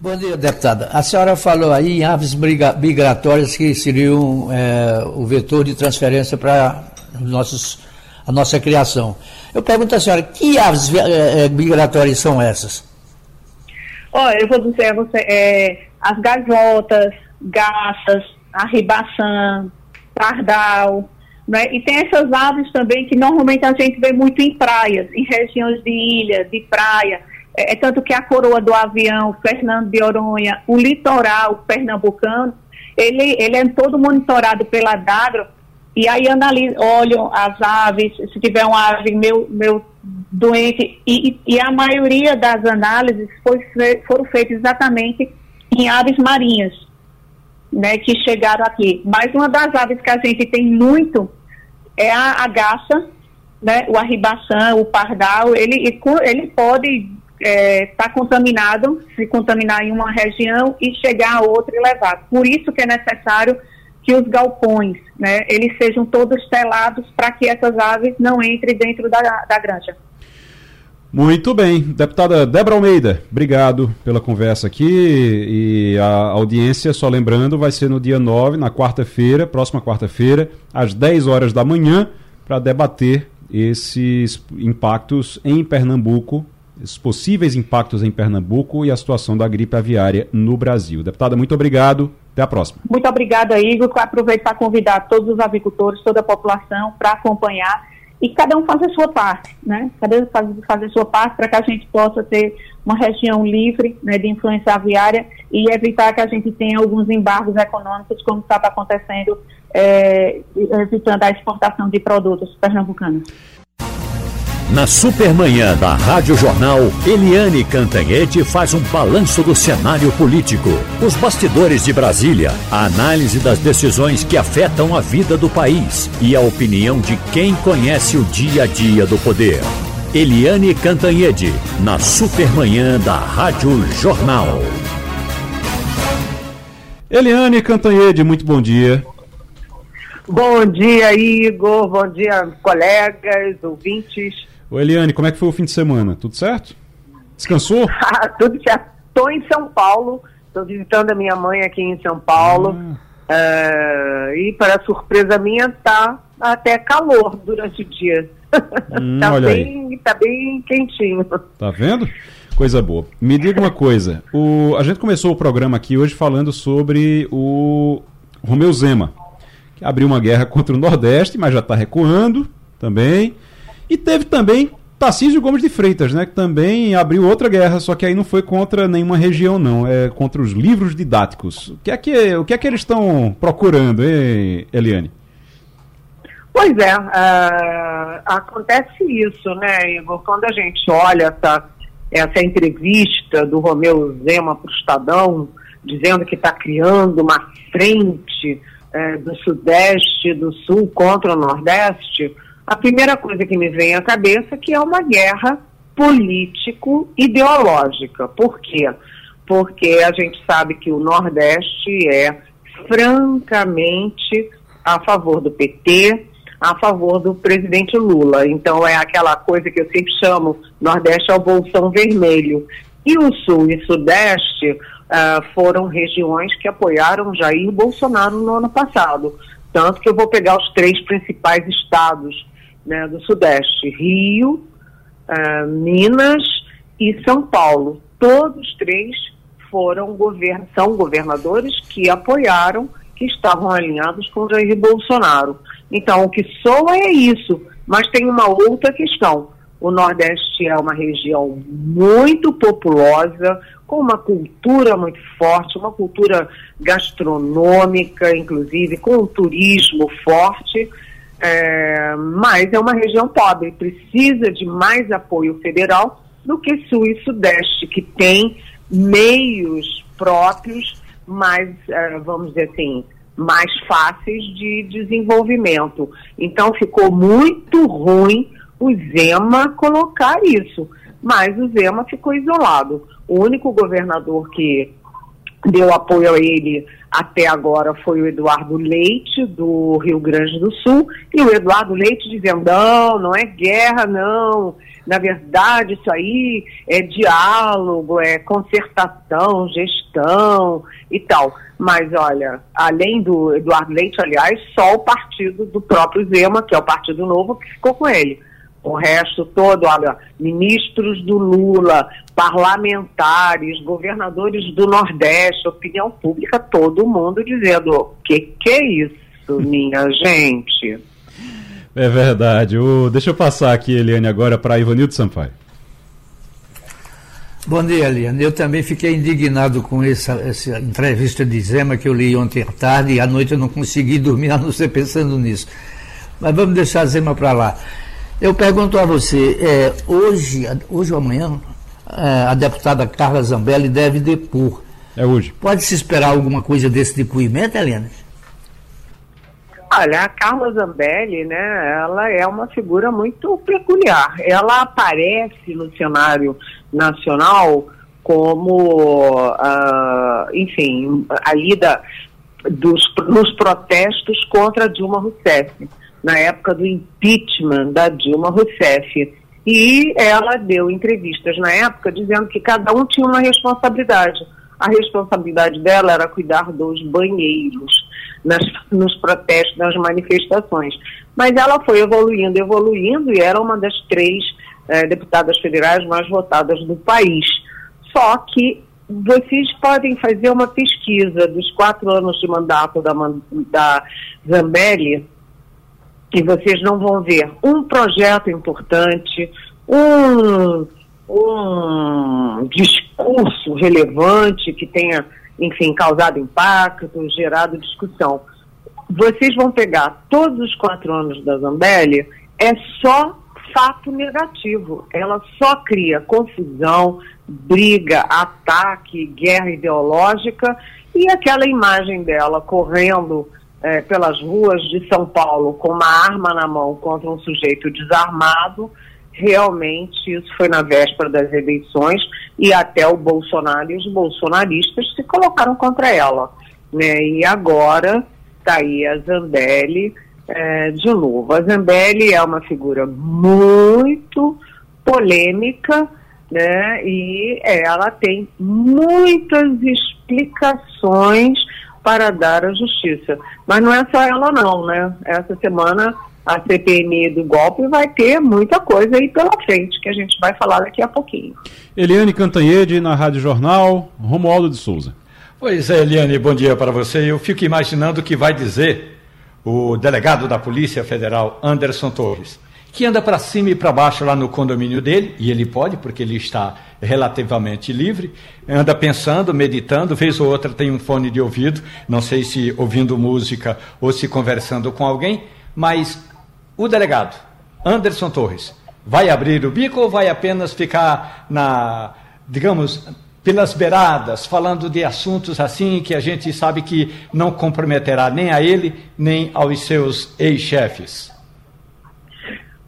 Bom dia, deputada. A senhora falou aí em aves migratórias que seriam eh, o vetor de transferência para nossos a nossa criação. Eu pergunto à senhora, que aves é, migratórias são essas? Olha, eu vou dizer a você, é, as gaivotas, garças, a ribaçã, pardal, né? E tem essas aves também que normalmente a gente vê muito em praias, em regiões de ilha, de praia. É, é tanto que a coroa do avião, Fernando de Oronha, o litoral pernambucano, ele, ele é todo monitorado pela DAGRO e aí analiso, olham as aves, se tiver uma ave meu, meu doente, e, e a maioria das análises foi, foram feitas exatamente em aves marinhas, né, que chegaram aqui. Mas uma das aves que a gente tem muito é a agaça, né, o arribaçã, o pardal, ele, ele pode estar é, tá contaminado, se contaminar em uma região e chegar a outra e levar. Por isso que é necessário que os galpões, né, eles sejam todos telados para que essas aves não entrem dentro da, da granja. Muito bem. Deputada Débora Almeida, obrigado pela conversa aqui. E a audiência, só lembrando, vai ser no dia 9, na quarta-feira, próxima quarta-feira, às 10 horas da manhã, para debater esses impactos em Pernambuco, esses possíveis impactos em Pernambuco e a situação da gripe aviária no Brasil. Deputada, muito obrigado. Até a próxima. Muito obrigada, Igor. Aproveito para convidar todos os avicultores, toda a população para acompanhar e cada um fazer a sua parte, né? Cada um fazer, fazer a sua parte para que a gente possa ter uma região livre né, de influência aviária e evitar que a gente tenha alguns embargos econômicos, como estava acontecendo, é, evitando a exportação de produtos pernambucanos. Na Supermanhã da Rádio Jornal, Eliane Cantanhede faz um balanço do cenário político, os bastidores de Brasília, a análise das decisões que afetam a vida do país e a opinião de quem conhece o dia a dia do poder. Eliane Cantanhede, na Supermanhã da Rádio Jornal. Eliane Cantanhede, muito bom dia. Bom dia, Igor. Bom dia, colegas, ouvintes. Ô Eliane, como é que foi o fim de semana? Tudo certo? Descansou? Ah, tudo certo. Estou em São Paulo, estou visitando a minha mãe aqui em São Paulo. Ah. Uh, e para surpresa minha, tá até calor durante o dia. Hum, tá, bem, tá bem quentinho. Tá vendo? Coisa boa. Me diga uma coisa. O, a gente começou o programa aqui hoje falando sobre o Romeu Zema, que abriu uma guerra contra o Nordeste, mas já está recuando também. E teve também Tarcísio Gomes de Freitas, né, que também abriu outra guerra, só que aí não foi contra nenhuma região, não, é contra os livros didáticos. O que é que, o que, é que eles estão procurando, hein, Eliane? Pois é, uh, acontece isso, né, Igor? Quando a gente olha essa, essa entrevista do Romeu Zema para o Estadão, dizendo que está criando uma frente uh, do Sudeste, do Sul contra o Nordeste, a primeira coisa que me vem à cabeça é que é uma guerra político-ideológica. Por quê? Porque a gente sabe que o Nordeste é francamente a favor do PT, a favor do presidente Lula. Então é aquela coisa que eu sempre chamo Nordeste é o bolsão vermelho. E o Sul e Sudeste uh, foram regiões que apoiaram Jair Bolsonaro no ano passado. Tanto que eu vou pegar os três principais estados né, do Sudeste: Rio, uh, Minas e São Paulo. Todos três foram govern são governadores que apoiaram, que estavam alinhados com Jair Bolsonaro. Então, o que soa é isso, mas tem uma outra questão. O Nordeste é uma região muito populosa, com uma cultura muito forte, uma cultura gastronômica, inclusive, com um turismo forte, é, mas é uma região pobre, precisa de mais apoio federal do que Sul e Sudeste, que tem meios próprios mais, é, vamos dizer assim, mais fáceis de desenvolvimento. Então ficou muito ruim o Zema colocar isso, mas o Zema ficou isolado. O único governador que deu apoio a ele até agora foi o Eduardo Leite, do Rio Grande do Sul, e o Eduardo Leite dizendo: não, não é guerra, não. Na verdade, isso aí é diálogo, é concertação, gestão e tal. Mas olha, além do Eduardo Leite, aliás, só o partido do próprio Zema, que é o Partido Novo, que ficou com ele. O resto todo, olha, ministros do Lula, parlamentares, governadores do Nordeste, opinião pública, todo mundo dizendo: o que, que é isso, minha gente? É verdade. O, deixa eu passar aqui, Eliane, agora para Ivanildo Sampaio. Bom dia, Eliane. Eu também fiquei indignado com essa, essa entrevista de Zema que eu li ontem à tarde e à noite eu não consegui dormir, a não ser pensando nisso. Mas vamos deixar Zema para lá. Eu pergunto a você, é, hoje, hoje ou amanhã, é, a deputada Carla Zambelli deve depor. É hoje. Pode-se esperar alguma coisa desse depoimento, Helena? Olha, a Carla Zambelli, né, ela é uma figura muito peculiar. Ela aparece no cenário nacional como, uh, enfim, ali da, dos, nos protestos contra Dilma Rousseff na época do impeachment da Dilma Rousseff. E ela deu entrevistas na época dizendo que cada um tinha uma responsabilidade. A responsabilidade dela era cuidar dos banheiros nas, nos protestos, nas manifestações. Mas ela foi evoluindo, evoluindo e era uma das três eh, deputadas federais mais votadas do país. Só que vocês podem fazer uma pesquisa dos quatro anos de mandato da, da Zambelli que vocês não vão ver um projeto importante, um, um discurso relevante que tenha, enfim, causado impacto, gerado discussão. Vocês vão pegar todos os quatro anos da Zambelli, é só fato negativo. Ela só cria confusão, briga, ataque, guerra ideológica e aquela imagem dela correndo é, pelas ruas de São Paulo com uma arma na mão contra um sujeito desarmado, realmente isso foi na véspera das eleições e até o Bolsonaro e os bolsonaristas se colocaram contra ela. Né? E agora está aí a Zambelli é, de novo. A Zambelli é uma figura muito polêmica, né? E ela tem muitas explicações para dar a justiça. Mas não é só ela não, né? Essa semana a CPMI do golpe vai ter muita coisa aí pela frente, que a gente vai falar daqui a pouquinho. Eliane Cantanhede, na Rádio Jornal, Romualdo de Souza. Pois é, Eliane, bom dia para você. Eu fico imaginando o que vai dizer o delegado da Polícia Federal, Anderson Torres. Que anda para cima e para baixo lá no condomínio dele, e ele pode, porque ele está relativamente livre, anda pensando, meditando, vez ou outra tem um fone de ouvido, não sei se ouvindo música ou se conversando com alguém, mas o delegado, Anderson Torres, vai abrir o bico ou vai apenas ficar na, digamos, pelas beiradas, falando de assuntos assim que a gente sabe que não comprometerá nem a ele, nem aos seus ex-chefes?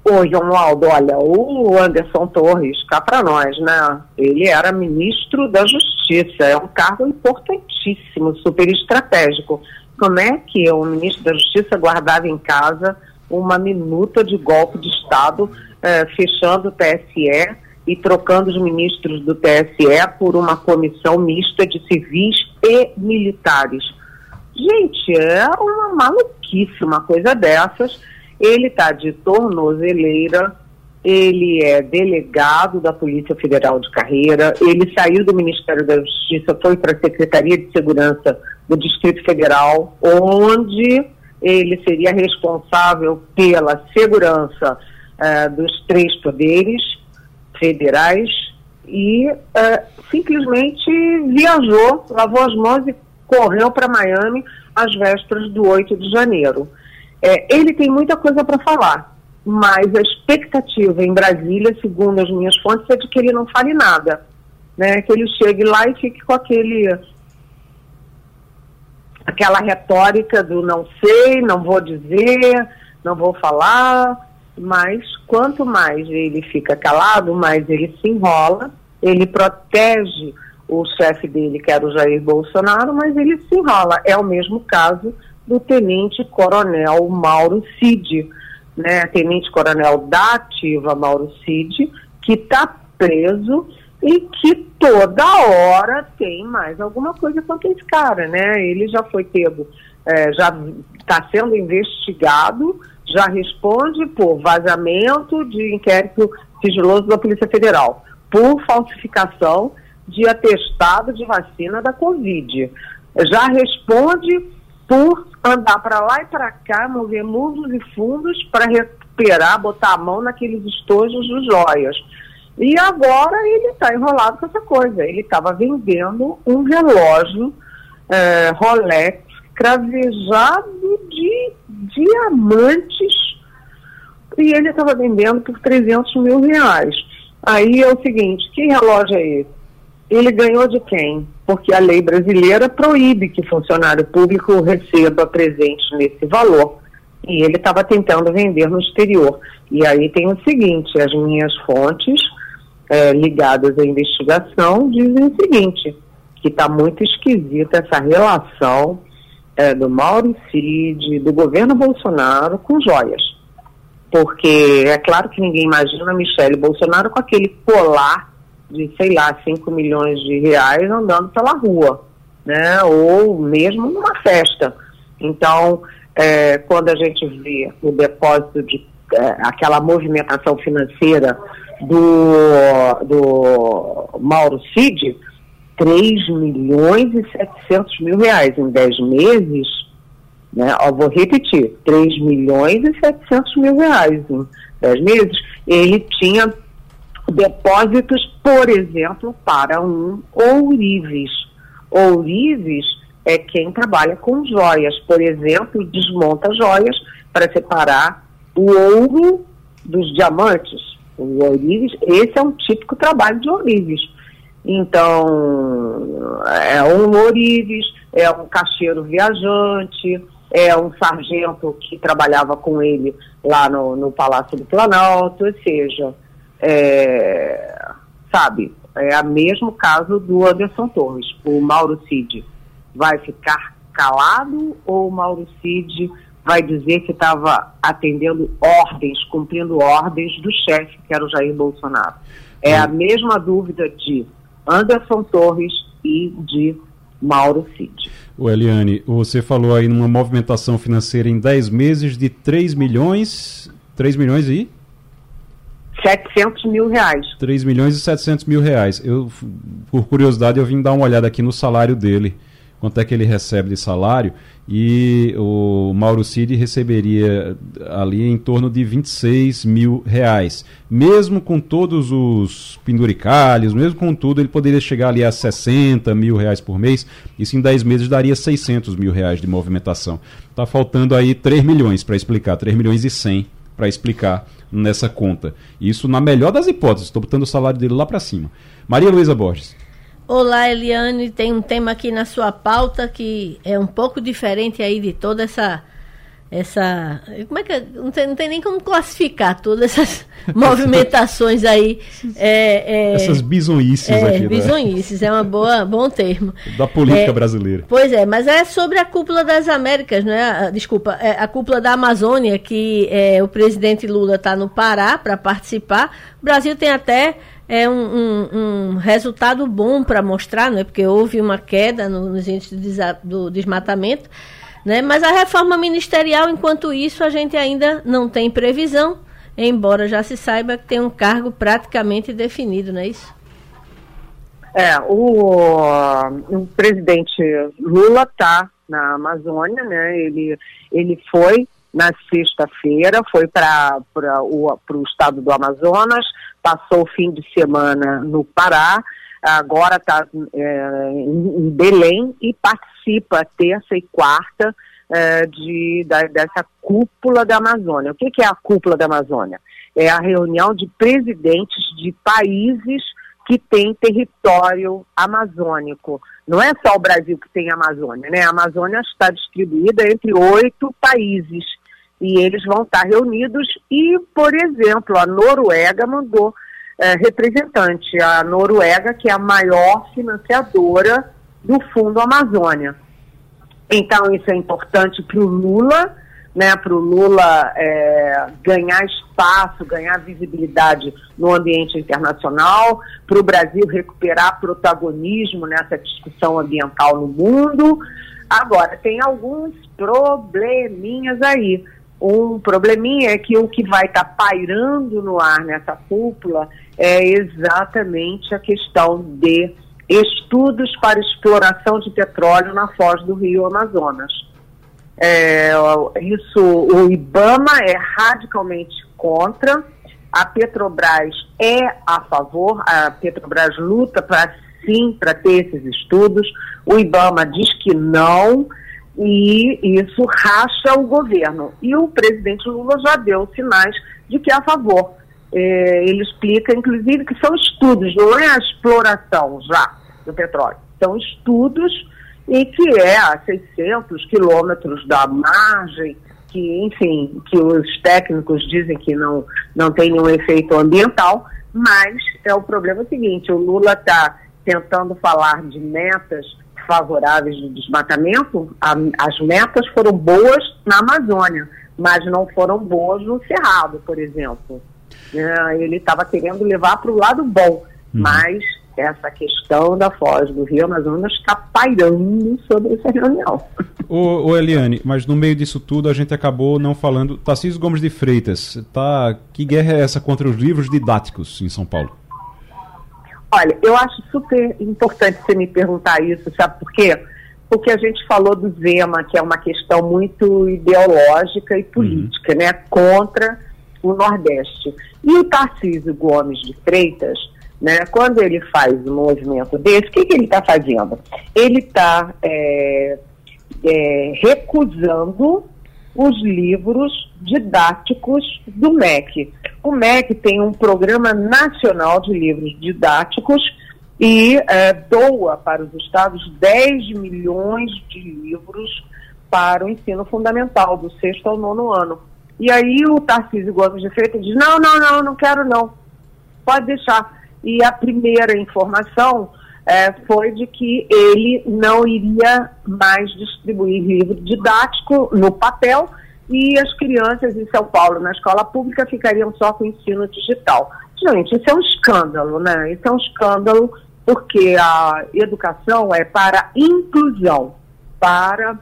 Oi, Romualdo, olha, o Anderson Torres, cá para nós, né? Ele era ministro da Justiça, é um cargo importantíssimo, super estratégico. Como é que o ministro da Justiça guardava em casa uma minuta de golpe de Estado, eh, fechando o TSE e trocando os ministros do TSE por uma comissão mista de civis e militares? Gente, é uma maluquice uma coisa dessas ele está de tornozeleira, ele é delegado da Polícia Federal de Carreira, ele saiu do Ministério da Justiça, foi para a Secretaria de Segurança do Distrito Federal, onde ele seria responsável pela segurança uh, dos três poderes federais e uh, simplesmente viajou, lavou as mãos e correu para Miami às vésperas do 8 de janeiro. É, ele tem muita coisa para falar, mas a expectativa em Brasília, segundo as minhas fontes, é de que ele não fale nada. Né? Que ele chegue lá e fique com aquele aquela retórica do não sei, não vou dizer, não vou falar, mas quanto mais ele fica calado, mais ele se enrola, ele protege o chefe dele, que era o Jair Bolsonaro, mas ele se enrola. É o mesmo caso do tenente-coronel Mauro Cid, né, tenente-coronel da ativa Mauro Cid, que está preso e que toda hora tem mais alguma coisa contra esse cara, né? Ele já foi pego, é, já está sendo investigado, já responde por vazamento de inquérito sigiloso da Polícia Federal, por falsificação de atestado de vacina da Covid. Já responde por andar para lá e para cá, mover mundos e fundos para recuperar, botar a mão naqueles estojos de joias. E agora ele está enrolado com essa coisa. Ele estava vendendo um relógio é, Rolex cravejado de diamantes e ele estava vendendo por 300 mil reais. Aí é o seguinte, que relógio é esse? Ele ganhou de quem? Porque a lei brasileira proíbe que funcionário público receba presente nesse valor. E ele estava tentando vender no exterior. E aí tem o seguinte: as minhas fontes é, ligadas à investigação dizem o seguinte: que está muito esquisita essa relação é, do Mauricide, do governo Bolsonaro com joias. Porque é claro que ninguém imagina a Michele Bolsonaro com aquele colar de, sei lá, 5 milhões de reais andando pela rua, né? Ou mesmo numa festa. Então, é, quando a gente vê o depósito de é, aquela movimentação financeira do, do Mauro Cid, 3 milhões e 700 mil reais em 10 meses, né? Ó, vou repetir, 3 milhões e 700 mil reais em 10 meses, ele tinha depósitos, por exemplo, para um ourives. Ourives é quem trabalha com joias, por exemplo, desmonta joias para separar o ouro dos diamantes. O ourives, esse é um típico trabalho de ourives. Então, é um ourives, é um caixeiro viajante, é um sargento que trabalhava com ele lá no, no Palácio do Planalto, ou seja, é, sabe, é o mesmo caso do Anderson Torres. O Mauro Cid vai ficar calado ou o Mauro Cid vai dizer que estava atendendo ordens, cumprindo ordens do chefe, que era o Jair Bolsonaro? É a mesma dúvida de Anderson Torres e de Mauro Cid. O Eliane, você falou aí numa movimentação financeira em 10 meses de 3 milhões, 3 milhões e 700 mil reais. 3 milhões e 700 mil reais. Eu, por curiosidade, eu vim dar uma olhada aqui no salário dele. Quanto é que ele recebe de salário? e o Mauro Cid receberia ali em torno de 26 mil reais. Mesmo com todos os penduricalhos, mesmo com tudo, ele poderia chegar ali a 60 mil reais por mês. Isso em 10 meses daria 600 mil reais de movimentação. Está faltando aí 3 milhões para explicar, 3 milhões e 100 para explicar nessa conta. Isso na melhor das hipóteses, estou botando o salário dele lá para cima. Maria Luísa Borges. Olá, Eliane. Tem um tema aqui na sua pauta que é um pouco diferente aí de toda essa. Essa. Como é que. Não tem, não tem nem como classificar todas essas movimentações aí. É, é, essas bisonhices é, aqui. Bisonhices, é um bom termo. Da política é, brasileira. Pois é, mas é sobre a cúpula das Américas, né? Desculpa, é a cúpula da Amazônia, que é, o presidente Lula está no Pará para participar. O Brasil tem até é um, um, um resultado bom para mostrar, é porque houve uma queda no, nos índices do desmatamento, né? mas a reforma ministerial, enquanto isso, a gente ainda não tem previsão, embora já se saiba que tem um cargo praticamente definido, não é isso? É, o, o presidente Lula está na Amazônia, né? Ele, ele foi na sexta-feira, foi para o, o estado do Amazonas, passou o fim de semana no Pará, agora está é, em Belém e participa terça e quarta é, de, da, dessa cúpula da Amazônia. O que, que é a cúpula da Amazônia? É a reunião de presidentes de países que têm território amazônico. Não é só o Brasil que tem Amazônia, né? A Amazônia está distribuída entre oito países e eles vão estar reunidos e, por exemplo, a Noruega mandou é, representante, a Noruega, que é a maior financiadora do Fundo Amazônia. Então, isso é importante para o Lula, né, para o Lula é, ganhar espaço, ganhar visibilidade no ambiente internacional, para o Brasil recuperar protagonismo nessa discussão ambiental no mundo. Agora, tem alguns probleminhas aí. Um probleminha é que o que vai estar tá pairando no ar nessa cúpula é exatamente a questão de estudos para exploração de petróleo na foz do Rio Amazonas. É, isso, o IBAMA é radicalmente contra, a Petrobras é a favor, a Petrobras luta para sim para ter esses estudos, o IBAMA diz que não, e isso racha o governo. E o presidente Lula já deu sinais de que é a favor. É, ele explica, inclusive, que são estudos, não é a exploração já do petróleo, são estudos e que é a 600 quilômetros da margem, que, enfim, que os técnicos dizem que não, não tem nenhum efeito ambiental, mas é o problema seguinte, o Lula está tentando falar de metas favoráveis de desmatamento, a, as metas foram boas na Amazônia, mas não foram boas no Cerrado, por exemplo. É, ele estava querendo levar para o lado bom, uhum. mas essa questão da foz do Rio Amazonas está pairando sobre essa reunião. Ô, ô, Eliane, mas no meio disso tudo a gente acabou não falando. Tarcísio Gomes de Freitas, tá, que guerra é essa contra os livros didáticos em São Paulo? Olha, eu acho super importante você me perguntar isso, sabe por quê? Porque a gente falou do Zema, que é uma questão muito ideológica e política, uhum. né? Contra o Nordeste. E o Tarcísio Gomes de Freitas, né, quando ele faz um movimento desse, o que, que ele está fazendo? Ele está é, é, recusando os livros didáticos do MEC. O MEC tem um programa nacional de livros didáticos e é, doa para os estados 10 milhões de livros para o ensino fundamental, do sexto ao nono ano. E aí o Tarcísio Gomes de Freitas diz, não, não, não, não quero não, pode deixar. E a primeira informação é, foi de que ele não iria mais distribuir livro didático no papel e as crianças em São Paulo, na escola pública, ficariam só com ensino digital. Gente, isso é um escândalo, né? Isso é um escândalo porque a educação é para inclusão, para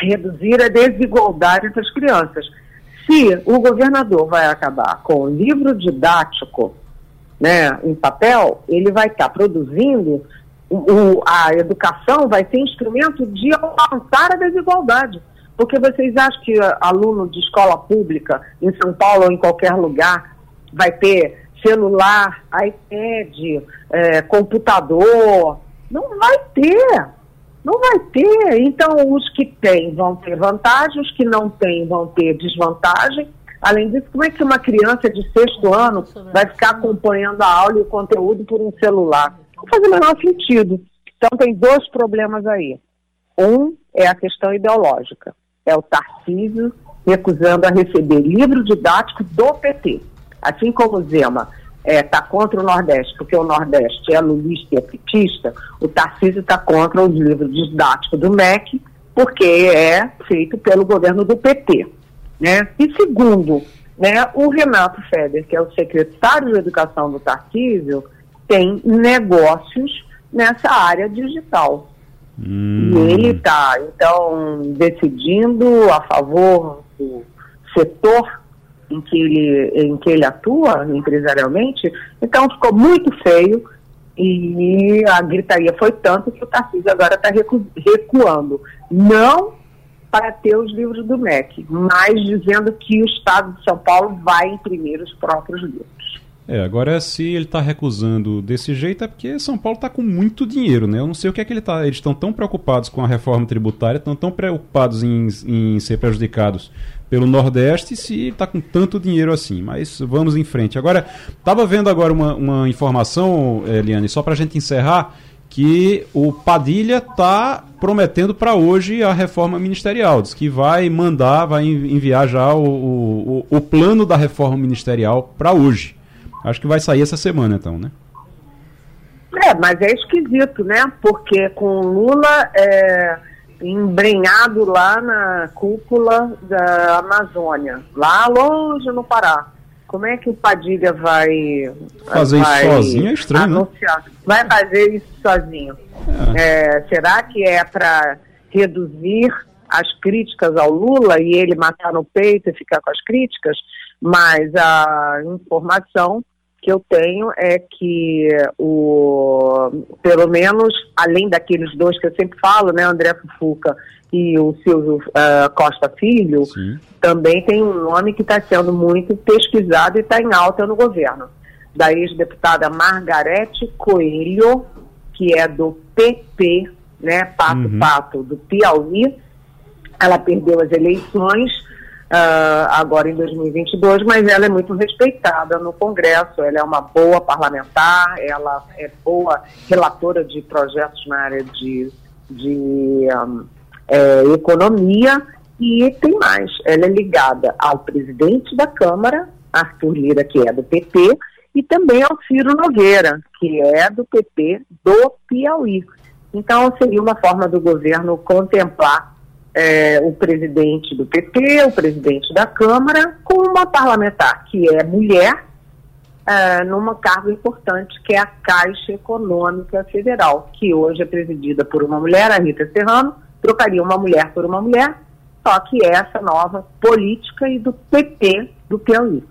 reduzir a desigualdade entre as crianças. Se o governador vai acabar com o livro didático né, em papel, ele vai estar produzindo o, a educação vai ser instrumento de alcançar a desigualdade. Porque vocês acham que aluno de escola pública, em São Paulo ou em qualquer lugar, vai ter celular, iPad, é, computador? Não vai ter. Não vai ter. Então, os que têm vão ter vantagem, os que não têm vão ter desvantagem. Além disso, como é que uma criança de sexto ano vai ficar acompanhando a aula e o conteúdo por um celular? Não faz o menor sentido. Então, tem dois problemas aí. Um é a questão ideológica. É o Tarcísio recusando a receber livro didático do PT. Assim como o Zema está é, tá contra o Nordeste, porque o Nordeste é lulista e é petista, o Tarcísio está contra o livro didático do MEC, porque é feito pelo governo do PT. Né? E segundo, né, o Renato Feder, que é o secretário de Educação do Tarcísio, tem negócios nessa área digital. Hum. E ele está, então, decidindo a favor do setor em que, ele, em que ele atua empresarialmente, então ficou muito feio e a gritaria foi tanto que o Tarcísio agora está recu recuando. Não para ter os livros do MEC, mas dizendo que o Estado de São Paulo vai imprimir os próprios livros. É, agora se ele está recusando desse jeito é porque São Paulo está com muito dinheiro, né? Eu não sei o que é que ele está. Eles estão tão preocupados com a reforma tributária, estão tão preocupados em, em ser prejudicados pelo Nordeste se está com tanto dinheiro assim. Mas vamos em frente. Agora, estava vendo agora uma, uma informação, Eliane, só para a gente encerrar, que o Padilha está prometendo para hoje a reforma ministerial. Diz que vai mandar, vai enviar já o, o, o plano da reforma ministerial para hoje. Acho que vai sair essa semana, então, né? É, mas é esquisito, né? Porque com Lula é, embrenhado lá na cúpula da Amazônia, lá longe no Pará. Como é que o Padilha vai fazer vai isso sozinho? É estranho, né? anunciar? Né? Vai fazer isso sozinho. É. É, será que é para reduzir as críticas ao Lula e ele matar no peito e ficar com as críticas? Mas a informação que eu tenho é que o pelo menos além daqueles dois que eu sempre falo, né, André Fufuca e o Silvio uh, Costa Filho, Sim. também tem um nome que está sendo muito pesquisado e está em alta no governo, da ex-deputada Margarete Coelho, que é do PP, né, Pato uhum. Pato, do Piauí. Ela perdeu as eleições uh, agora em 2022, mas ela é muito respeitada no Congresso, ela é uma boa parlamentar, ela é boa relatora de projetos na área de, de um, é, economia e tem mais, ela é ligada ao presidente da Câmara, Arthur Lira, que é do PP, e também ao Ciro Nogueira, que é do PP do Piauí. Então, seria uma forma do governo contemplar é, o presidente do PT, o presidente da Câmara, com uma parlamentar que é mulher, é, numa cargo importante que é a Caixa Econômica Federal, que hoje é presidida por uma mulher, a Rita Serrano, trocaria uma mulher por uma mulher, só que é essa nova política e do PT do Piauí.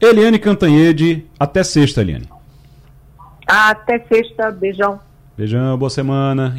Eliane Cantanhede, até sexta, Eliane. Até sexta, beijão. Beijão, boa semana.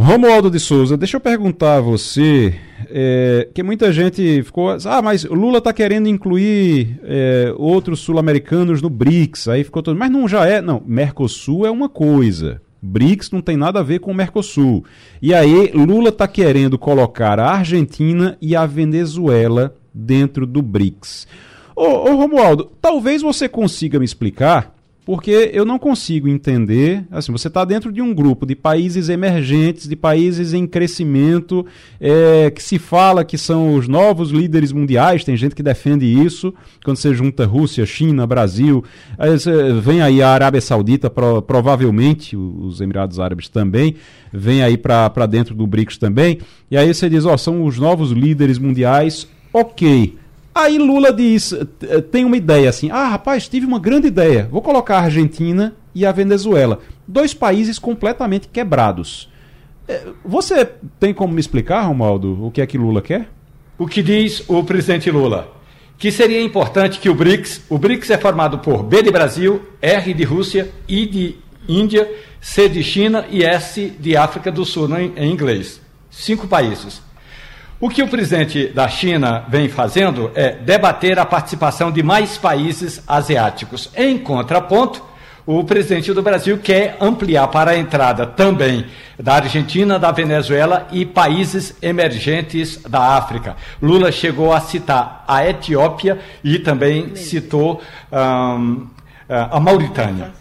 Romualdo de Souza, deixa eu perguntar a você, é, que muita gente ficou, ah, mas Lula está querendo incluir é, outros sul-americanos no BRICS, aí ficou todo, mas não já é, não, Mercosul é uma coisa, BRICS não tem nada a ver com o Mercosul. E aí Lula está querendo colocar a Argentina e a Venezuela dentro do BRICS. Ô, ô Romualdo, talvez você consiga me explicar porque eu não consigo entender. Assim, você está dentro de um grupo de países emergentes, de países em crescimento, é, que se fala que são os novos líderes mundiais. Tem gente que defende isso. Quando você junta Rússia, China, Brasil, aí vem aí a Arábia Saudita, pro, provavelmente os Emirados Árabes também, vem aí para dentro do BRICS também. E aí você diz: ó, são os novos líderes mundiais. Ok. Aí Lula diz, eh, tem uma ideia assim, ah rapaz, tive uma grande ideia, vou colocar a Argentina e a Venezuela, dois países completamente quebrados. Eh, você tem como me explicar, Romualdo, o que é que Lula quer? O que diz o presidente Lula? Que seria importante que o BRICS, o BRICS é formado por B de Brasil, R de Rússia, I de Índia, C de China e S de África do Sul, em, em inglês. Cinco países. O que o presidente da China vem fazendo é debater a participação de mais países asiáticos. Em contraponto, o presidente do Brasil quer ampliar para a entrada também da Argentina, da Venezuela e países emergentes da África. Lula chegou a citar a Etiópia e também citou um, a Mauritânia.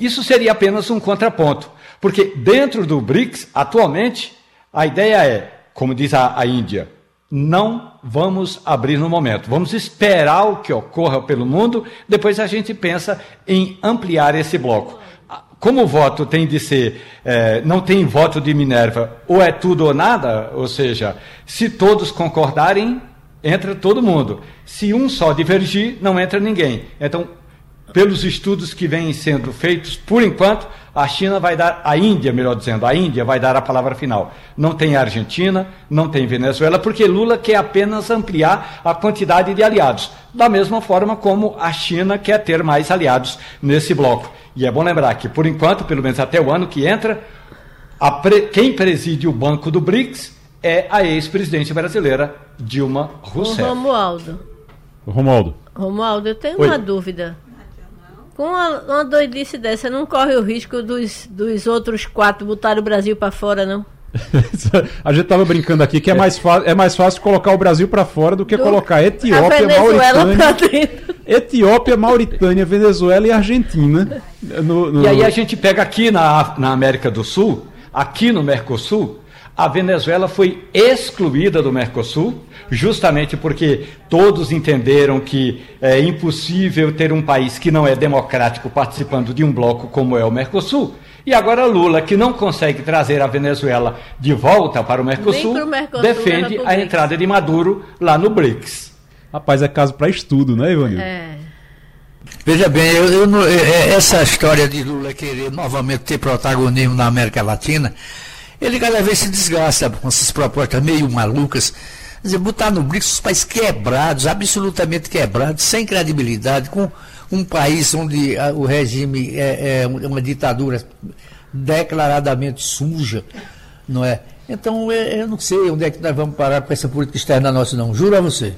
Isso seria apenas um contraponto, porque dentro do BRICS, atualmente, a ideia é, como diz a, a Índia, não vamos abrir no momento. Vamos esperar o que ocorra pelo mundo, depois a gente pensa em ampliar esse bloco. Como o voto tem de ser, é, não tem voto de Minerva, ou é tudo ou nada, ou seja, se todos concordarem, entra todo mundo. Se um só divergir, não entra ninguém. Então, pelos estudos que vêm sendo feitos, por enquanto, a China vai dar, a Índia, melhor dizendo, a Índia vai dar a palavra final. Não tem Argentina, não tem Venezuela, porque Lula quer apenas ampliar a quantidade de aliados, da mesma forma como a China quer ter mais aliados nesse bloco. E é bom lembrar que, por enquanto, pelo menos até o ano que entra, pre... quem preside o banco do BRICS é a ex-presidente brasileira Dilma Rousseff. O Romualdo. Romualdo. Romualdo, eu tenho Oi. uma dúvida. Com uma, uma doidice dessa, não corre o risco dos, dos outros quatro botarem o Brasil para fora, não? a gente tava brincando aqui que é mais, é mais fácil colocar o Brasil para fora do que do... colocar Etiópia, Mauritânia, Etiópia, Mauritânia, Venezuela e Argentina. No, no... E aí a gente pega aqui na, na América do Sul, aqui no Mercosul, a Venezuela foi excluída do Mercosul, justamente porque todos entenderam que é impossível ter um país que não é democrático participando de um bloco como é o Mercosul. E agora Lula, que não consegue trazer a Venezuela de volta para o Mercosul, Mercosul defende a entrada de Maduro lá no BRICS. Rapaz, é caso para estudo, né, Ivanildo? É. Veja bem, eu, eu, é, é, essa história de Lula querer novamente ter protagonismo na América Latina ele cada vez se desgasta com essas propostas meio malucas. Quer dizer, botar no BRICS os países quebrados, absolutamente quebrados, sem credibilidade, com um país onde a, o regime é, é, uma ditadura declaradamente suja, não é? Então, eu não sei onde é que nós vamos parar com essa política externa nossa, não. Juro a você.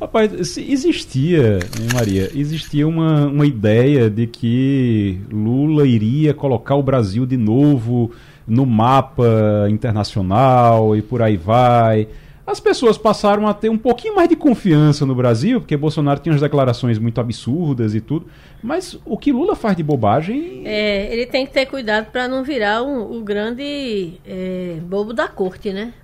Rapaz, existia, Maria, existia uma, uma ideia de que Lula iria colocar o Brasil de novo no mapa internacional e por aí vai. As pessoas passaram a ter um pouquinho mais de confiança no Brasil, porque Bolsonaro tinha umas declarações muito absurdas e tudo. Mas o que Lula faz de bobagem. É, ele tem que ter cuidado para não virar um, o grande é, bobo da corte, né?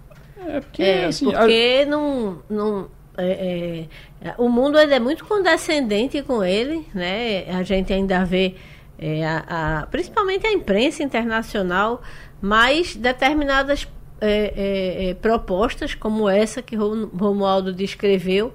É, porque, é, assim, porque a... não. não é, é, o mundo ainda é muito condescendente com ele, né? A gente ainda vê, é, a, a, principalmente a imprensa internacional, mas determinadas é, é, é, propostas, como essa que Romualdo descreveu,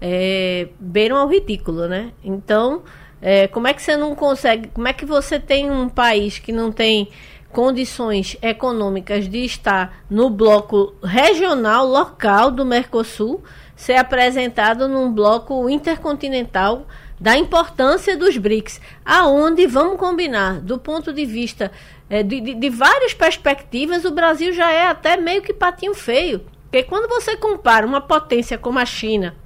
é, beiram ao ridículo, né? Então, é, como é que você não consegue, como é que você tem um país que não tem condições econômicas de estar no bloco regional, local do Mercosul, ser apresentado num bloco intercontinental da importância dos BRICS, aonde vamos combinar, do ponto de vista é, de, de, de várias perspectivas, o Brasil já é até meio que patinho feio. Porque quando você compara uma potência como a China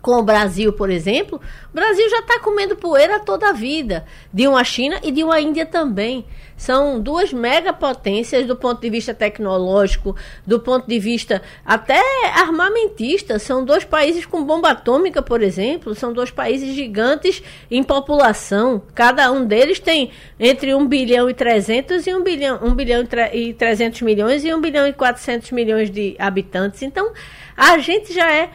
com o Brasil, por exemplo, o Brasil já está comendo poeira toda a vida, de uma China e de uma Índia também. São duas megapotências do ponto de vista tecnológico, do ponto de vista até armamentista. São dois países com bomba atômica, por exemplo. São dois países gigantes em população. Cada um deles tem entre 1 bilhão e 300 e 1 bilhão, 1 bilhão e 300 milhões e 1 bilhão e 400 milhões de habitantes. Então, a gente já é,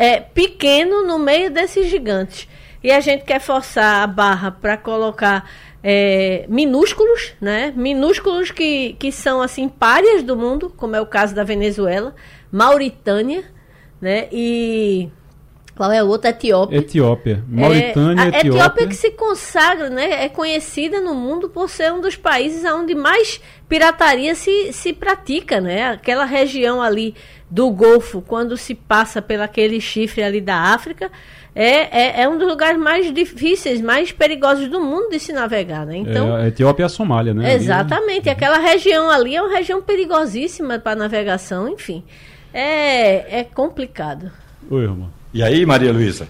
é pequeno no meio desses gigantes. E a gente quer forçar a barra para colocar é, minúsculos, né? Minúsculos que, que são assim párias do mundo, como é o caso da Venezuela, Mauritânia, né? E qual é o outro? Etiópia. Etiópia. Mauritânia, é, a Etiópia. Etiópia que se consagra, né? É conhecida no mundo por ser um dos países onde mais pirataria se, se pratica, né? Aquela região ali do Golfo, quando se passa pelaquele chifre ali da África, é, é, é, um dos lugares mais difíceis, mais perigosos do mundo de se navegar, né? Então, é, a Etiópia e a Somália, né? Exatamente. Ali, Aquela região ali é uma região perigosíssima para navegação, enfim. É, é complicado. Oi, irmão. E aí, Maria Luísa?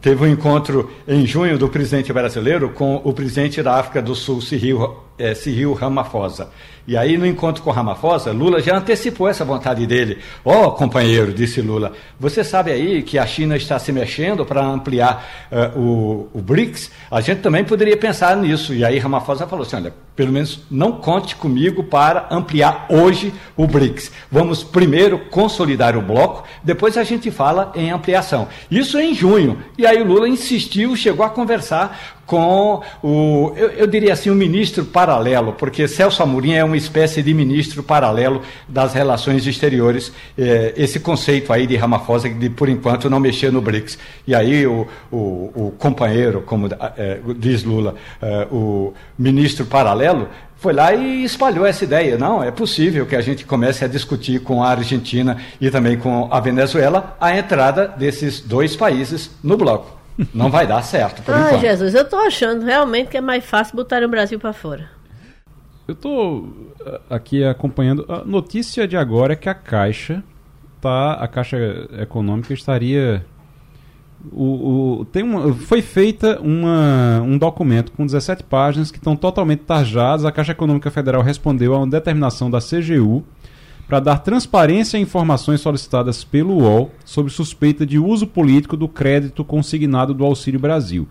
Teve um encontro em junho do presidente brasileiro com o presidente da África do Sul, Cyril, é, Cyril Ramaphosa. E aí, no encontro com Ramaphosa, Lula já antecipou essa vontade dele. Ó, oh, companheiro, disse Lula, você sabe aí que a China está se mexendo para ampliar uh, o, o, BRICS? A gente também poderia pensar nisso. E aí, Ramaphosa falou assim: olha, pelo menos não conte comigo para ampliar hoje o BRICS. Vamos primeiro consolidar o bloco, depois a gente fala em ampliação. Isso em junho. E aí, o Lula insistiu, chegou a conversar com o, eu, eu, diria assim, um ministro paralelo, porque Celso Amorim é uma espécie de ministro paralelo das relações exteriores, é, esse conceito aí de Ramaphosa, de por enquanto não mexer no BRICS. E aí o, o, o companheiro, como é, diz Lula, é, o ministro paralelo, foi lá e espalhou essa ideia. Não, é possível que a gente comece a discutir com a Argentina e também com a Venezuela a entrada desses dois países no bloco. Não vai dar certo, por Ai, enquanto. Jesus, eu tô achando realmente que é mais fácil botar o Brasil para fora. Eu tô eh, aqui acompanhando. A notícia de agora é que a Caixa tá. A Caixa Econômica estaria. O, o, tem uma, foi feita uma, um documento com 17 páginas que estão totalmente tarjadas. A Caixa Econômica Federal respondeu a uma determinação da CGU para dar transparência a informações solicitadas pelo UOL sobre suspeita de uso político do crédito consignado do Auxílio Brasil.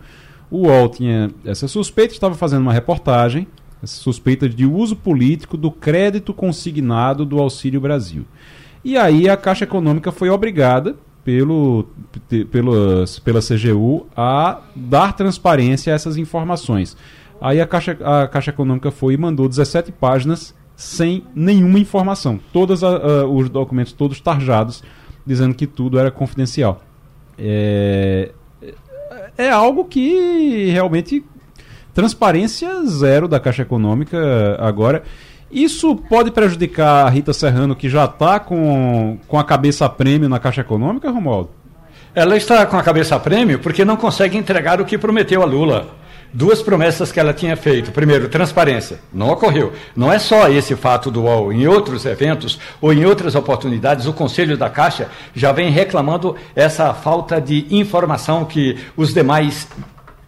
O UOL tinha essa suspeita, estava fazendo uma reportagem, essa suspeita de uso político do crédito consignado do Auxílio Brasil. E aí a Caixa Econômica foi obrigada pelo, pelo, pela CGU a dar transparência a essas informações. Aí a Caixa, a Caixa Econômica foi e mandou 17 páginas sem nenhuma informação. Todos os documentos todos tarjados, dizendo que tudo era confidencial. É, é algo que realmente transparência zero da Caixa Econômica agora. Isso pode prejudicar a Rita Serrano, que já está com, com a cabeça prêmio na Caixa Econômica, Romualdo? Ela está com a cabeça prêmio porque não consegue entregar o que prometeu a Lula duas promessas que ela tinha feito. Primeiro, transparência. Não ocorreu. Não é só esse fato do UOL. Em outros eventos ou em outras oportunidades, o Conselho da Caixa já vem reclamando essa falta de informação que os demais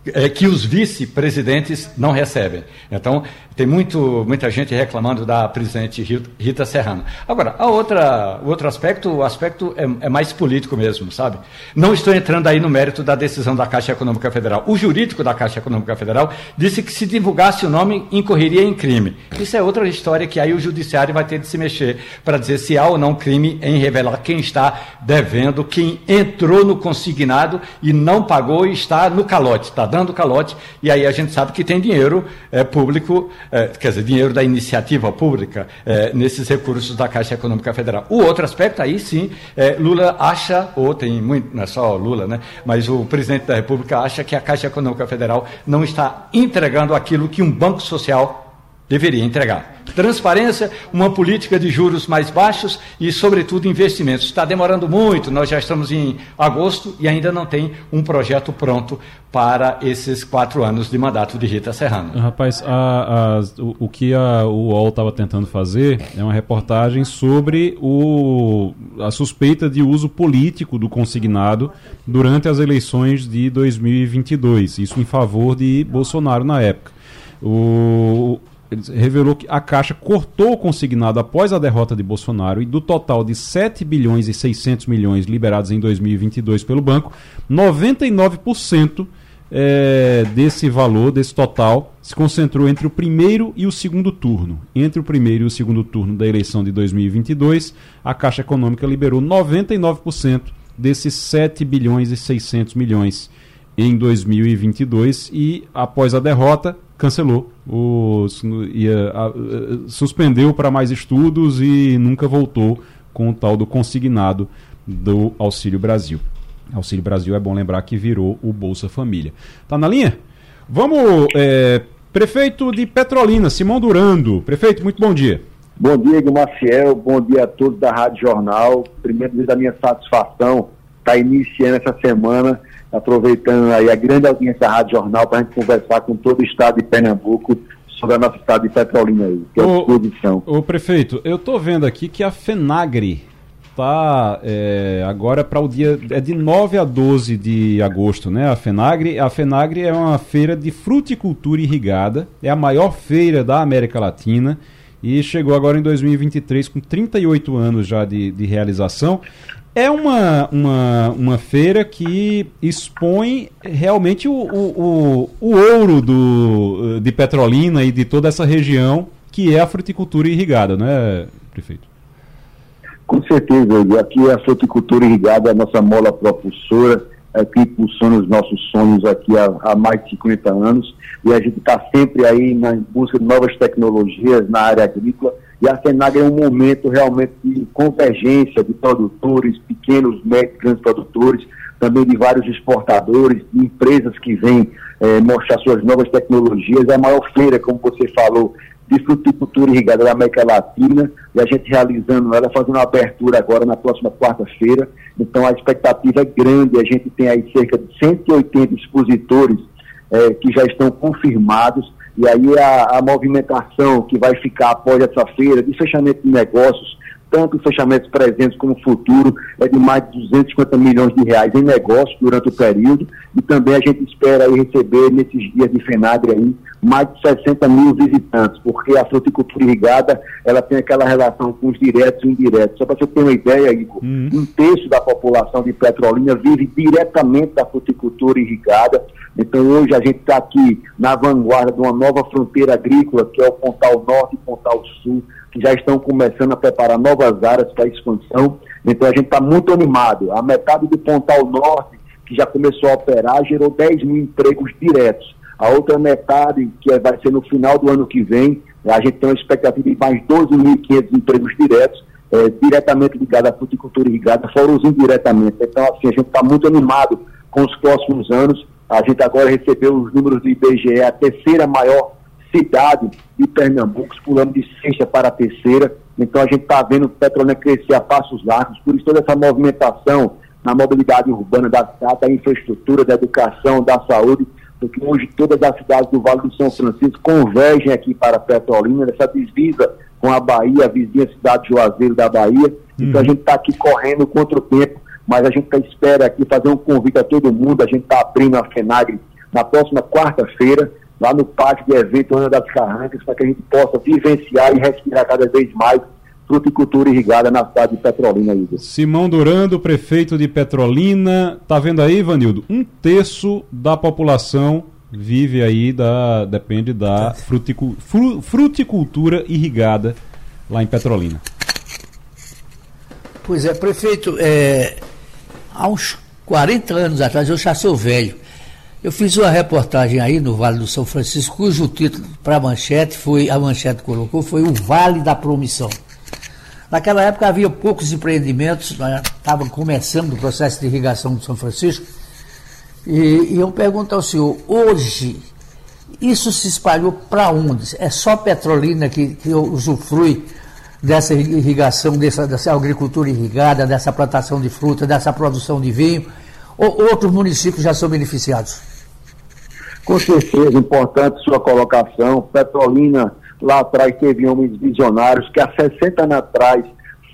é, que os vice-presidentes não recebem. Então, tem muito, muita gente reclamando da presidente Rita Serrano. Agora, a outra, o outro aspecto, o aspecto é, é, mais político mesmo, sabe? Não estou entrando aí no mérito da decisão da Caixa Econômica Federal. O jurídico da Caixa Econômica Federal disse que se divulgasse o nome, incorreria em crime. Isso é outra história que aí o judiciário vai ter de se mexer para dizer se há ou não crime em revelar quem está devendo, quem entrou no consignado e não pagou e está no calote, está dando calote, e aí a gente sabe que tem dinheiro é, público é, quer dizer, dinheiro da iniciativa pública é, nesses recursos da Caixa Econômica Federal. O outro aspecto, aí sim, Lula acha, ou tem muito, não é só Lula, né, mas o presidente da República acha que a Caixa Econômica Federal não está entregando aquilo que um banco social deveria entregar. Transparência, uma política de juros mais baixos e, sobretudo, investimentos. Está demorando muito, nós já estamos em agosto e ainda não tem um projeto pronto para esses quatro anos de mandato de Rita Serrano. Rapaz, a, a, o, o, que a, o UOL estava tentando fazer é uma reportagem sobre o, a suspeita de uso político do consignado durante as eleições de 2022, isso em favor de Bolsonaro na época. O, revelou que a Caixa cortou o consignado após a derrota de Bolsonaro e do total de 7 bilhões e 600 milhões liberados em 2022 pelo banco, 99% é, desse valor, desse total, se concentrou entre o primeiro e o segundo turno. Entre o primeiro e o segundo turno da eleição de 2022, a Caixa Econômica liberou 99% desses 7 bilhões e 600 milhões em 2022 e após a derrota cancelou, os, ia, a, suspendeu para mais estudos e nunca voltou com o tal do consignado do Auxílio Brasil. Auxílio Brasil é bom lembrar que virou o Bolsa Família. Tá na linha? Vamos, é, prefeito de Petrolina, Simão Durando. Prefeito, muito bom dia. Bom dia, Igor Maciel. Bom dia a todos da Rádio Jornal. Primeiro, desde a minha satisfação estar tá iniciando essa semana, aproveitando aí a grande audiência da Rádio Jornal para a gente conversar com todo o estado de Pernambuco sobre a nossa estado de Petrolina aí, que é a disposição. Ô, prefeito, eu estou vendo aqui que a FENAGRE está é, agora para o dia. É de 9 a 12 de agosto, né? A FENAGRE. A FENAGRE é uma feira de fruticultura irrigada, é a maior feira da América Latina e chegou agora em 2023 com 38 anos já de, de realização. É uma, uma, uma feira que expõe realmente o, o, o, o ouro do, de Petrolina e de toda essa região, que é a fruticultura irrigada, não é, prefeito? Com certeza, aqui é a fruticultura irrigada, a nossa mola propulsora, é, que impulsiona os nossos sonhos aqui há, há mais de 50 anos, e a gente está sempre aí na busca de novas tecnologias na área agrícola, e a FENAG é um momento realmente de convergência de produtores, pequenos, médios, grandes produtores, também de vários exportadores, de empresas que vêm é, mostrar suas novas tecnologias. É a maior feira, como você falou, de fruticultura irrigada da América Latina, e a gente realizando ela, fazendo uma abertura agora na próxima quarta-feira. Então a expectativa é grande, a gente tem aí cerca de 180 expositores é, que já estão confirmados, e aí a, a movimentação que vai ficar após essa feira, de fechamento de negócios, tanto fechamentos presentes como futuro, é de mais de 250 milhões de reais em negócio durante o período, e também a gente espera aí receber nesses dias de FENAGRE aí mais de 60 mil visitantes, porque a fruticultura irrigada ela tem aquela relação com os diretos e indiretos. Só para você ter uma ideia, Igor, uhum. um terço da população de Petrolina vive diretamente da fruticultura irrigada. Então hoje a gente está aqui na vanguarda de uma nova fronteira agrícola, que é o Pontal Norte e Pontal Sul que já estão começando a preparar novas áreas para expansão. Então a gente está muito animado. A metade do Pontal Norte, que já começou a operar, gerou 10 mil empregos diretos. A outra metade, que vai ser no final do ano que vem, a gente tem uma expectativa de mais 12.500 empregos diretos, é, diretamente ligados à fruticultura irrigada, fora os indiretamente. Então, assim, a gente está muito animado com os próximos anos. A gente agora recebeu os números do IBGE, a terceira maior cidade de Pernambuco, pulando de sexta para a terceira. Então a gente está vendo o Petrolina crescer a passos largos, por isso toda essa movimentação na mobilidade urbana da cidade, da infraestrutura, da educação, da saúde, porque hoje todas as cidades do Vale do São Francisco convergem aqui para Petrolina, essa divisa com a Bahia, a vizinha cidade de Juazeiro da Bahia. Então a uhum. gente está aqui correndo contra o tempo, mas a gente tá, espera aqui fazer um convite a todo mundo, a gente está abrindo a FENAGRE na próxima quarta-feira, lá no pátio de evento Ana das Carrancas, para que a gente possa vivenciar e respirar cada vez mais fruticultura irrigada na cidade de Petrolina, Igor. Simão Durando, prefeito de Petrolina. Tá vendo aí, Vanildo? Um terço da população vive aí, da, depende da fruticu, fru, fruticultura irrigada lá em Petrolina. Pois é, prefeito, é, há uns 40 anos atrás, eu já sou velho, eu fiz uma reportagem aí no Vale do São Francisco, cujo título para a manchete foi, a manchete colocou, foi o Vale da Promissão. Naquela época havia poucos empreendimentos, estavam começando o processo de irrigação de São Francisco. E, e eu pergunto ao senhor, hoje, isso se espalhou para onde? É só Petrolina que, que usufrui dessa irrigação, dessa, dessa agricultura irrigada, dessa plantação de fruta, dessa produção de vinho? Ou outros municípios já são beneficiados? Com certeza, importante sua colocação. Petrolina, lá atrás, teve homens visionários que há 60 anos atrás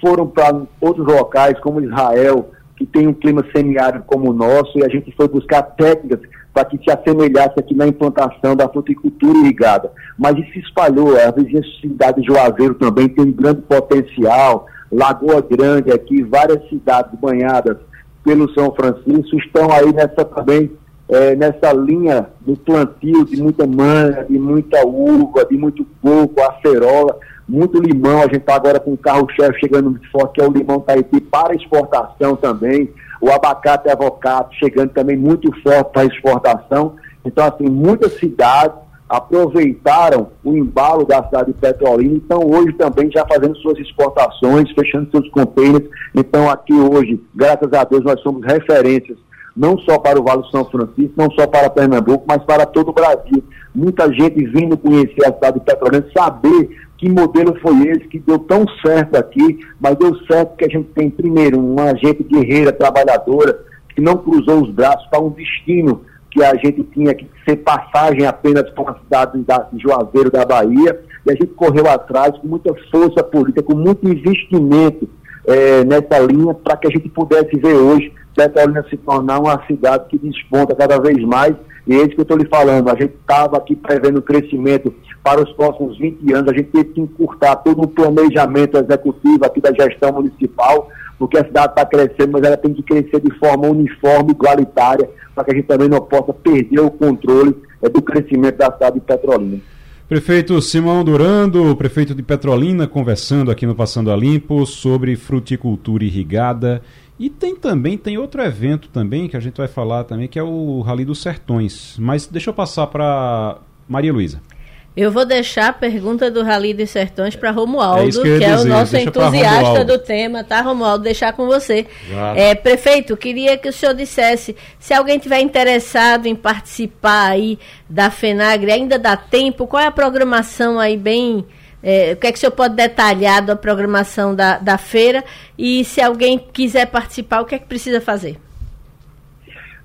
foram para outros locais, como Israel, que tem um clima semiárido como o nosso, e a gente foi buscar técnicas para que se assemelhasse aqui na implantação da fruticultura irrigada. Mas isso se espalhou, a vizinha cidade de Juazeiro também tem um grande potencial, Lagoa Grande aqui, várias cidades banhadas pelo São Francisco estão aí nessa também é, nessa linha do plantio de muita manga, de muita uva, de muito coco, acerola, muito limão. A gente está agora com o carro-chefe chegando muito forte, que é o limão Tahiti, para exportação também. O abacate e avocado chegando também muito forte para exportação. Então, assim, muitas cidades aproveitaram o embalo da cidade de Petrolina, então hoje também já fazendo suas exportações, fechando seus containers. Então, aqui hoje, graças a Deus, nós somos referências não só para o Vale do São Francisco, não só para Pernambuco, mas para todo o Brasil. Muita gente vindo conhecer a cidade de Petrolina, saber que modelo foi esse que deu tão certo aqui, mas deu certo que a gente tem, primeiro, uma gente guerreira, trabalhadora, que não cruzou os braços para um destino que a gente tinha que ser passagem apenas para uma cidade de Juazeiro da Bahia, e a gente correu atrás com muita força política, com muito investimento é, nessa linha, para que a gente pudesse ver hoje Petrolina se tornar uma cidade que desponta cada vez mais, e é isso que eu estou lhe falando, a gente estava aqui prevendo crescimento para os próximos 20 anos, a gente teve que encurtar todo o planejamento executivo aqui da gestão municipal, porque a cidade está crescendo, mas ela tem que crescer de forma uniforme, igualitária, para que a gente também não possa perder o controle é, do crescimento da cidade de Petrolina. Prefeito Simão Durando, prefeito de Petrolina, conversando aqui no Passando a Limpo sobre fruticultura irrigada. E tem também, tem outro evento também que a gente vai falar também, que é o Rally dos Sertões. Mas deixa eu passar para Maria Luísa. Eu vou deixar a pergunta do Rally dos Sertões para Romualdo, é que, que é o nosso Deixa entusiasta do tema, tá, Romualdo? Deixar com você. É, prefeito, queria que o senhor dissesse, se alguém tiver interessado em participar aí da FENAGRE, ainda dá tempo? Qual é a programação aí bem... É, o que é que o senhor pode detalhar da programação da, da feira? E se alguém quiser participar, o que é que precisa fazer?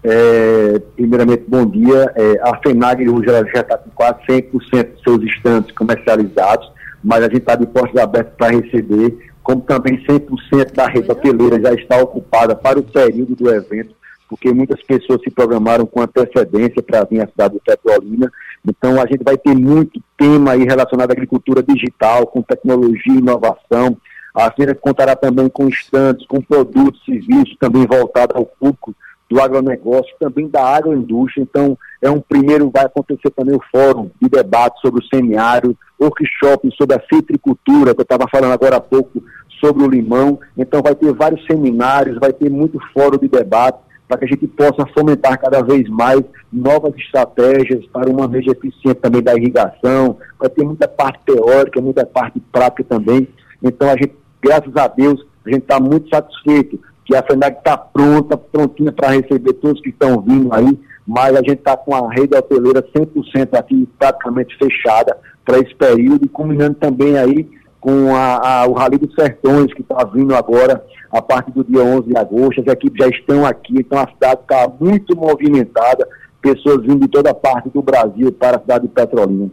É, primeiramente, bom dia. É, a FENAG hoje ela já está com quase 100% dos seus estantes comercializados, mas a gente está de portas abertas para receber, como também 100% da rede hoteleira já está ocupada para o período do evento, porque muitas pessoas se programaram com antecedência para vir à cidade de Petrolina. Então, a gente vai ter muito tema aí relacionado à agricultura digital, com tecnologia e inovação. A feira contará também com estantes, com produtos serviços também voltados ao público do agronegócio, também da agroindústria. Então, é um primeiro, vai acontecer também o fórum de debate sobre o semiário, workshop sobre a citricultura, que eu estava falando agora há pouco sobre o limão. Então, vai ter vários seminários, vai ter muito fórum de debate para que a gente possa fomentar cada vez mais novas estratégias para um manejo eficiente também da irrigação. Vai ter muita parte teórica, muita parte prática também. Então, a gente, graças a Deus, a gente está muito satisfeito que a FENAC está pronta, prontinha para receber todos que estão vindo aí, mas a gente está com a rede hoteleira 100% aqui praticamente fechada para esse período e combinando também aí com a, a, o Rally dos Sertões, que está vindo agora a partir do dia 11 de agosto. As equipes já estão aqui, então a cidade está muito movimentada, pessoas vindo de toda parte do Brasil para a cidade de Petrolina.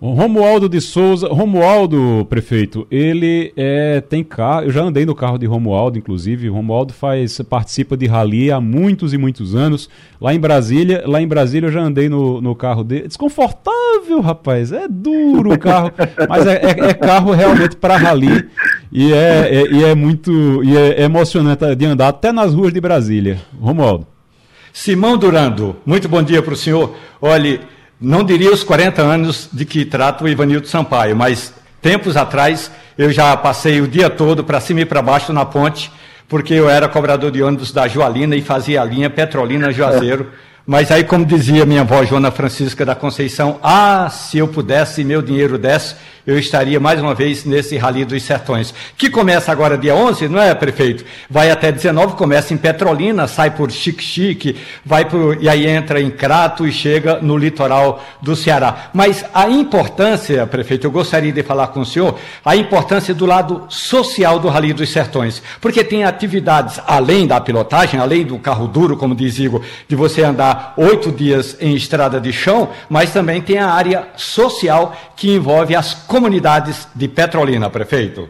O Romualdo de Souza, Romualdo, prefeito, ele é, tem carro, eu já andei no carro de Romualdo, inclusive, o Romualdo faz, participa de rally há muitos e muitos anos, lá em Brasília, lá em Brasília eu já andei no, no carro dele, desconfortável, rapaz, é duro o carro, mas é, é, é carro realmente para rally, e é, é, e é muito, e é emocionante de andar até nas ruas de Brasília. Romualdo. Simão Durando, muito bom dia para o senhor, olhe não diria os 40 anos de que trata o Ivanildo Sampaio, mas tempos atrás eu já passei o dia todo para cima e para baixo na ponte, porque eu era cobrador de ônibus da Joalina e fazia a linha Petrolina-Juazeiro. Mas aí, como dizia minha avó Joana Francisca da Conceição, ah, se eu pudesse e meu dinheiro desse, eu estaria mais uma vez nesse Rally dos Sertões, que começa agora dia 11, não é, prefeito? Vai até 19, começa em Petrolina, sai por Chique-Chique, vai por, e aí entra em Crato e chega no litoral do Ceará. Mas a importância, prefeito, eu gostaria de falar com o senhor, a importância do lado social do Rally dos Sertões, porque tem atividades além da pilotagem, além do carro duro, como diz Igor, de você andar oito dias em estrada de chão, mas também tem a área social que envolve as comunidades de Petrolina, prefeito?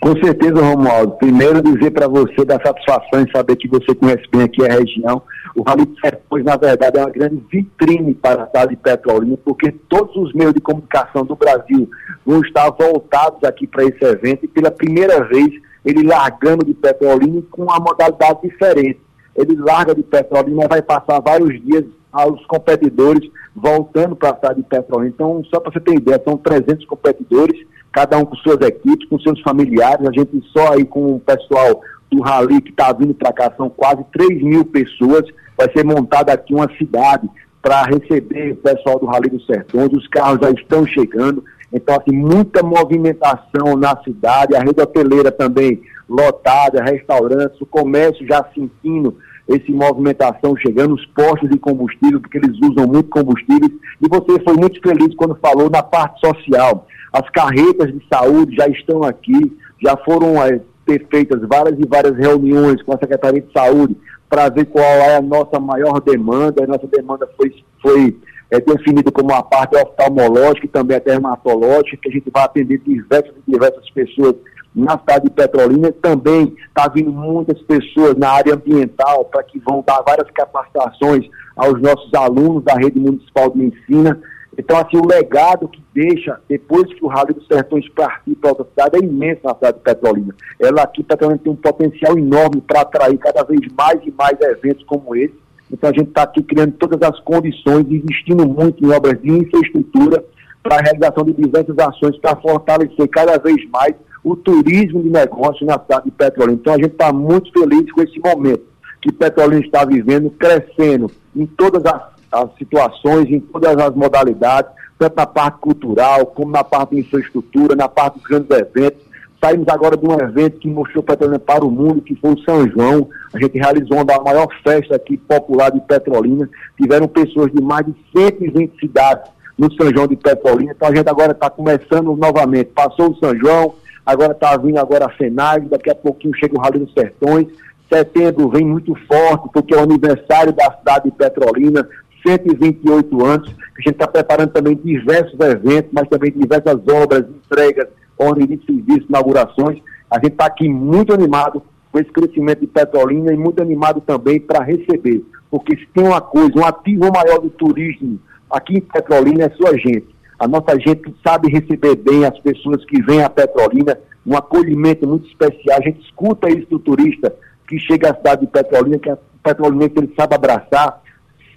Com certeza, Romualdo. Primeiro, dizer para você da satisfação em saber que você conhece bem aqui a região. O Rally de Sertões, na verdade, é uma grande vitrine para a cidade de Petrolina, porque todos os meios de comunicação do Brasil vão estar voltados aqui para esse evento e pela primeira vez ele largando de Petrolina com uma modalidade diferente. Ele larga de Petrolina vai passar vários dias aos competidores voltando para a cidade de Petrolina. Então, só para você ter ideia, são 300 competidores, cada um com suas equipes, com seus familiares. A gente só aí com o pessoal do Rally que está vindo para cá, são quase 3 mil pessoas. Vai ser montada aqui uma cidade para receber o pessoal do Rally dos Sertões. Os carros já estão chegando. Então, assim, muita movimentação na cidade, a rede hoteleira também lotada, restaurantes, o comércio já sentindo esse movimentação chegando, os postos de combustível, porque eles usam muito combustível. E você foi muito feliz quando falou na parte social. As carretas de saúde já estão aqui, já foram é, feitas várias e várias reuniões com a Secretaria de Saúde para ver qual é a nossa maior demanda. A nossa demanda foi, foi é, definida como a parte oftalmológica e também a dermatológica, que a gente vai atender diversas e diversas pessoas na cidade de Petrolina. Também está vindo muitas pessoas na área ambiental para que vão dar várias capacitações aos nossos alunos da rede municipal de ensino. Então, assim, o legado que deixa, depois que o Rally dos Sertões partir para outra cidade, é imenso na cidade de Petrolina. Ela aqui, Petrolina, tem um potencial enorme para atrair cada vez mais e mais eventos como esse. Então, a gente está aqui criando todas as condições, investindo muito em obras de infraestrutura para a realização de diversas ações para fortalecer cada vez mais o turismo de negócio na cidade de Petrolina. Então, a gente está muito feliz com esse momento que Petrolina está vivendo, crescendo em todas as as situações em todas as modalidades, tanto na parte cultural, como na parte de infraestrutura, na parte dos grandes eventos. Saímos agora de um evento que mostrou Petrolina para o mundo, que foi o São João. A gente realizou uma maior festa aqui popular de Petrolina. Tiveram pessoas de mais de 120 cidades no São João de Petrolina. Então a gente agora está começando novamente. Passou o São João, agora está vindo agora a FENAG, daqui a pouquinho chega o Rally dos Sertões. Setembro vem muito forte, porque é o aniversário da cidade de Petrolina, 128 anos. A gente está preparando também diversos eventos, mas também diversas obras, entregas, ordem de serviço, inaugurações. A gente está aqui muito animado com esse crescimento de Petrolina e muito animado também para receber. Porque se tem uma coisa, um ativo maior do turismo aqui em Petrolina é sua gente. A nossa gente sabe receber bem as pessoas que vêm a Petrolina, um acolhimento muito especial. A gente escuta isso do turista que chega à cidade de Petrolina, que a Petrolina ele sabe abraçar,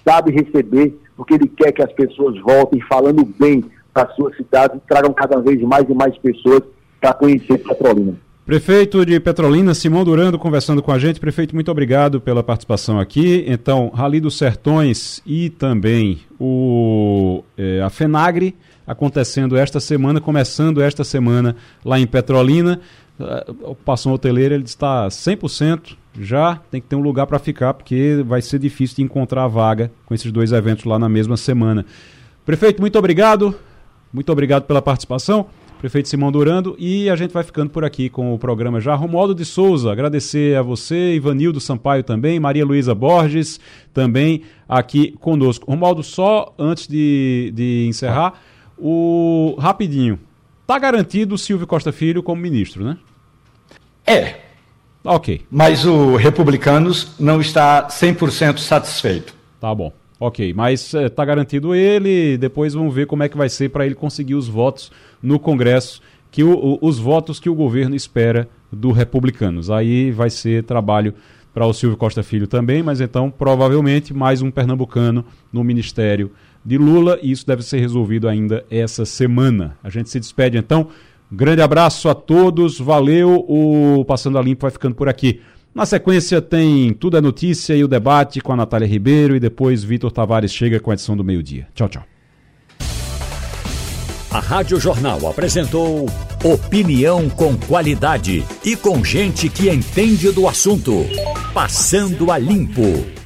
sabe receber, porque ele quer que as pessoas voltem falando bem para sua cidade e tragam cada vez mais e mais pessoas para conhecer Petrolina. Prefeito de Petrolina, Simão Durando, conversando com a gente. Prefeito, muito obrigado pela participação aqui. Então, Rally dos Sertões e também o, é, a FENAGRE acontecendo esta semana, começando esta semana lá em Petrolina. A ocupação hoteleira ele está 100% já tem que ter um lugar para ficar, porque vai ser difícil de encontrar a vaga com esses dois eventos lá na mesma semana. Prefeito, muito obrigado. Muito obrigado pela participação. Prefeito Simão Durando, e a gente vai ficando por aqui com o programa já. Romualdo de Souza, agradecer a você, Ivanildo Sampaio também, Maria Luísa Borges também aqui conosco. Romualdo, só antes de, de encerrar, o rapidinho. Tá garantido o Silvio Costa Filho como ministro, né? É, Ok. Mas o Republicanos não está 100% satisfeito. Tá bom. Ok, mas está é, garantido ele, depois vamos ver como é que vai ser para ele conseguir os votos no Congresso, que o, o, os votos que o governo espera do Republicanos. Aí vai ser trabalho para o Silvio Costa Filho também, mas então provavelmente mais um pernambucano no Ministério de Lula, e isso deve ser resolvido ainda essa semana. A gente se despede então. Grande abraço a todos, valeu. O Passando a Limpo vai ficando por aqui. Na sequência tem Tudo é Notícia e o debate com a Natália Ribeiro e depois Vitor Tavares chega com a edição do meio-dia. Tchau, tchau. A Rádio Jornal apresentou opinião com qualidade e com gente que entende do assunto. Passando a Limpo.